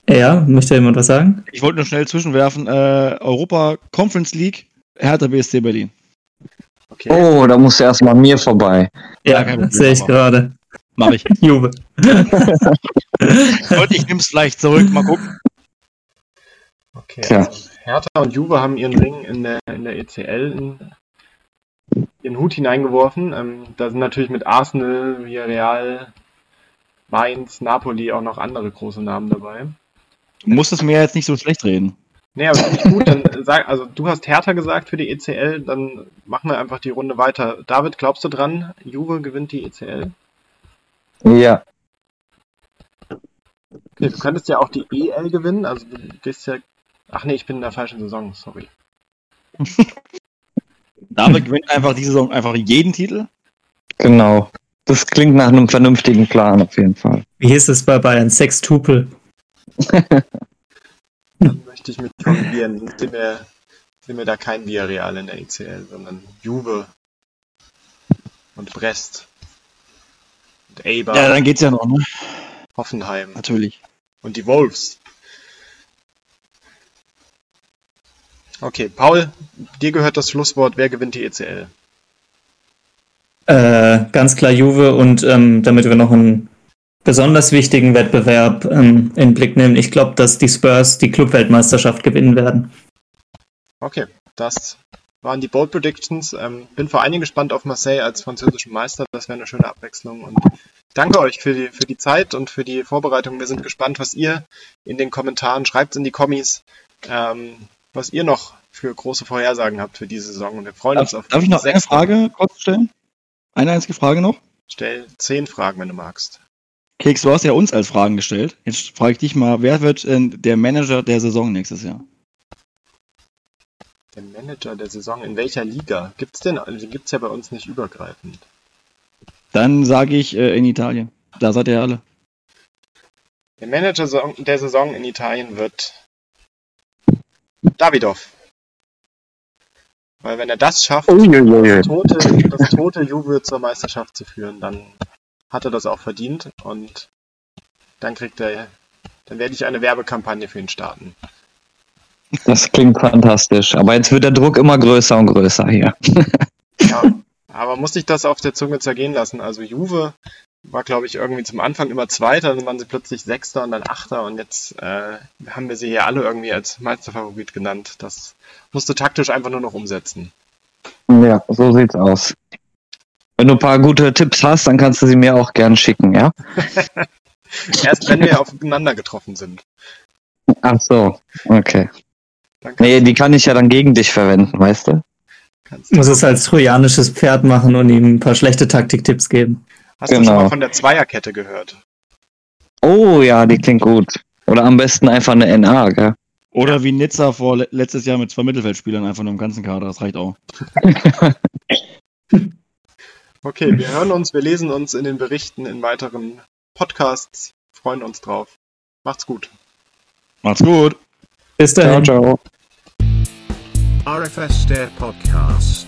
ja, möchte jemand was sagen? Ich wollte nur schnell zwischenwerfen. Äh, Europa Conference League, Hertha BSC Berlin. Okay. Oh, da muss erstmal mir vorbei. Ja, Problem, sehe ich gerade. Mach ich. Jubel. Leute, ich nehme es vielleicht zurück. Mal gucken. Okay, Tja. also Hertha und Juve haben ihren Ring in der, in der ECL in ihren Hut hineingeworfen. Ähm, da sind natürlich mit Arsenal, Villarreal, Mainz, Napoli auch noch andere große Namen dabei. Du musst es mir jetzt nicht so schlecht reden. Nee, aber finde ich gut, dann sag, also du hast Hertha gesagt für die ECL, dann machen wir einfach die Runde weiter. David, glaubst du dran, Juve gewinnt die ECL? Ja, Okay, du könntest ja auch die EL gewinnen, also du gehst ja. Ach nee, ich bin in der falschen Saison, sorry. David gewinnt einfach diese Saison einfach jeden Titel. genau. Das klingt nach einem vernünftigen Plan auf jeden Fall. Wie hieß es bei Bayern? Sextupel. Dann möchte ich mich korrigieren. Sind wir, sind wir da kein Villarreal in der ECL, sondern Juve und Brest und Eibar, Ja, dann geht's ja noch, ne? Hoffenheim Natürlich. und die Wolves. Okay, Paul, dir gehört das Schlusswort. Wer gewinnt die E ECL? Äh, ganz klar Juve und ähm, damit wir noch einen besonders wichtigen Wettbewerb ähm, in den Blick nehmen, ich glaube, dass die Spurs die Clubweltmeisterschaft gewinnen werden. Okay, das waren die Bold Predictions. Ähm, bin vor allen Dingen gespannt auf Marseille als französischen Meister. Das wäre eine schöne Abwechslung. Und danke euch für die, für die Zeit und für die Vorbereitung. Wir sind gespannt, was ihr in den Kommentaren schreibt in die Kommis, ähm, was ihr noch für große Vorhersagen habt für diese Saison. Und wir freuen uns Darf, auf darf ich noch eine sechs Frage kurz stellen? Eine einzige Frage noch? Stell zehn Fragen, wenn du magst. Keks, du hast ja uns als Fragen gestellt. Jetzt frage ich dich mal, wer wird äh, der Manager der Saison nächstes Jahr? Der Manager der Saison in welcher Liga? Gibt's denn? Die gibt's ja bei uns nicht übergreifend. Dann sage ich äh, in Italien. Da seid ihr alle. Der Manager der Saison in Italien wird Davidov. Weil wenn er das schafft, Uiuiui. das tote, das tote Juve zur Meisterschaft zu führen, dann hat er das auch verdient und dann kriegt er, dann werde ich eine Werbekampagne für ihn starten. Das klingt fantastisch. Aber jetzt wird der Druck immer größer und größer hier. Ja, aber muss ich das auf der Zunge zergehen lassen? Also Juve war, glaube ich, irgendwie zum Anfang immer Zweiter, dann waren sie plötzlich Sechster und dann Achter und jetzt äh, haben wir sie hier alle irgendwie als Meisterfavorit genannt. Das musst du taktisch einfach nur noch umsetzen. Ja, so sieht's aus. Wenn du ein paar gute Tipps hast, dann kannst du sie mir auch gern schicken, ja? Erst wenn wir aufeinander getroffen sind. Ach so, okay. Nee, die kann ich ja dann gegen dich verwenden, weißt du? kannst Muss es als trojanisches Pferd machen und ihm ein paar schlechte Taktiktipps geben. Hast du schon genau. mal von der Zweierkette gehört? Oh ja, die klingt gut. Oder am besten einfach eine NA, gell? Oder wie Nizza vor le letztes Jahr mit zwei Mittelfeldspielern einfach nur im ganzen Kader. Das reicht auch. Okay, wir hören uns, wir lesen uns in den Berichten in weiteren Podcasts, freuen uns drauf. Macht's gut. Macht's gut. Bis dahin. ciao. RFS Dare Podcast.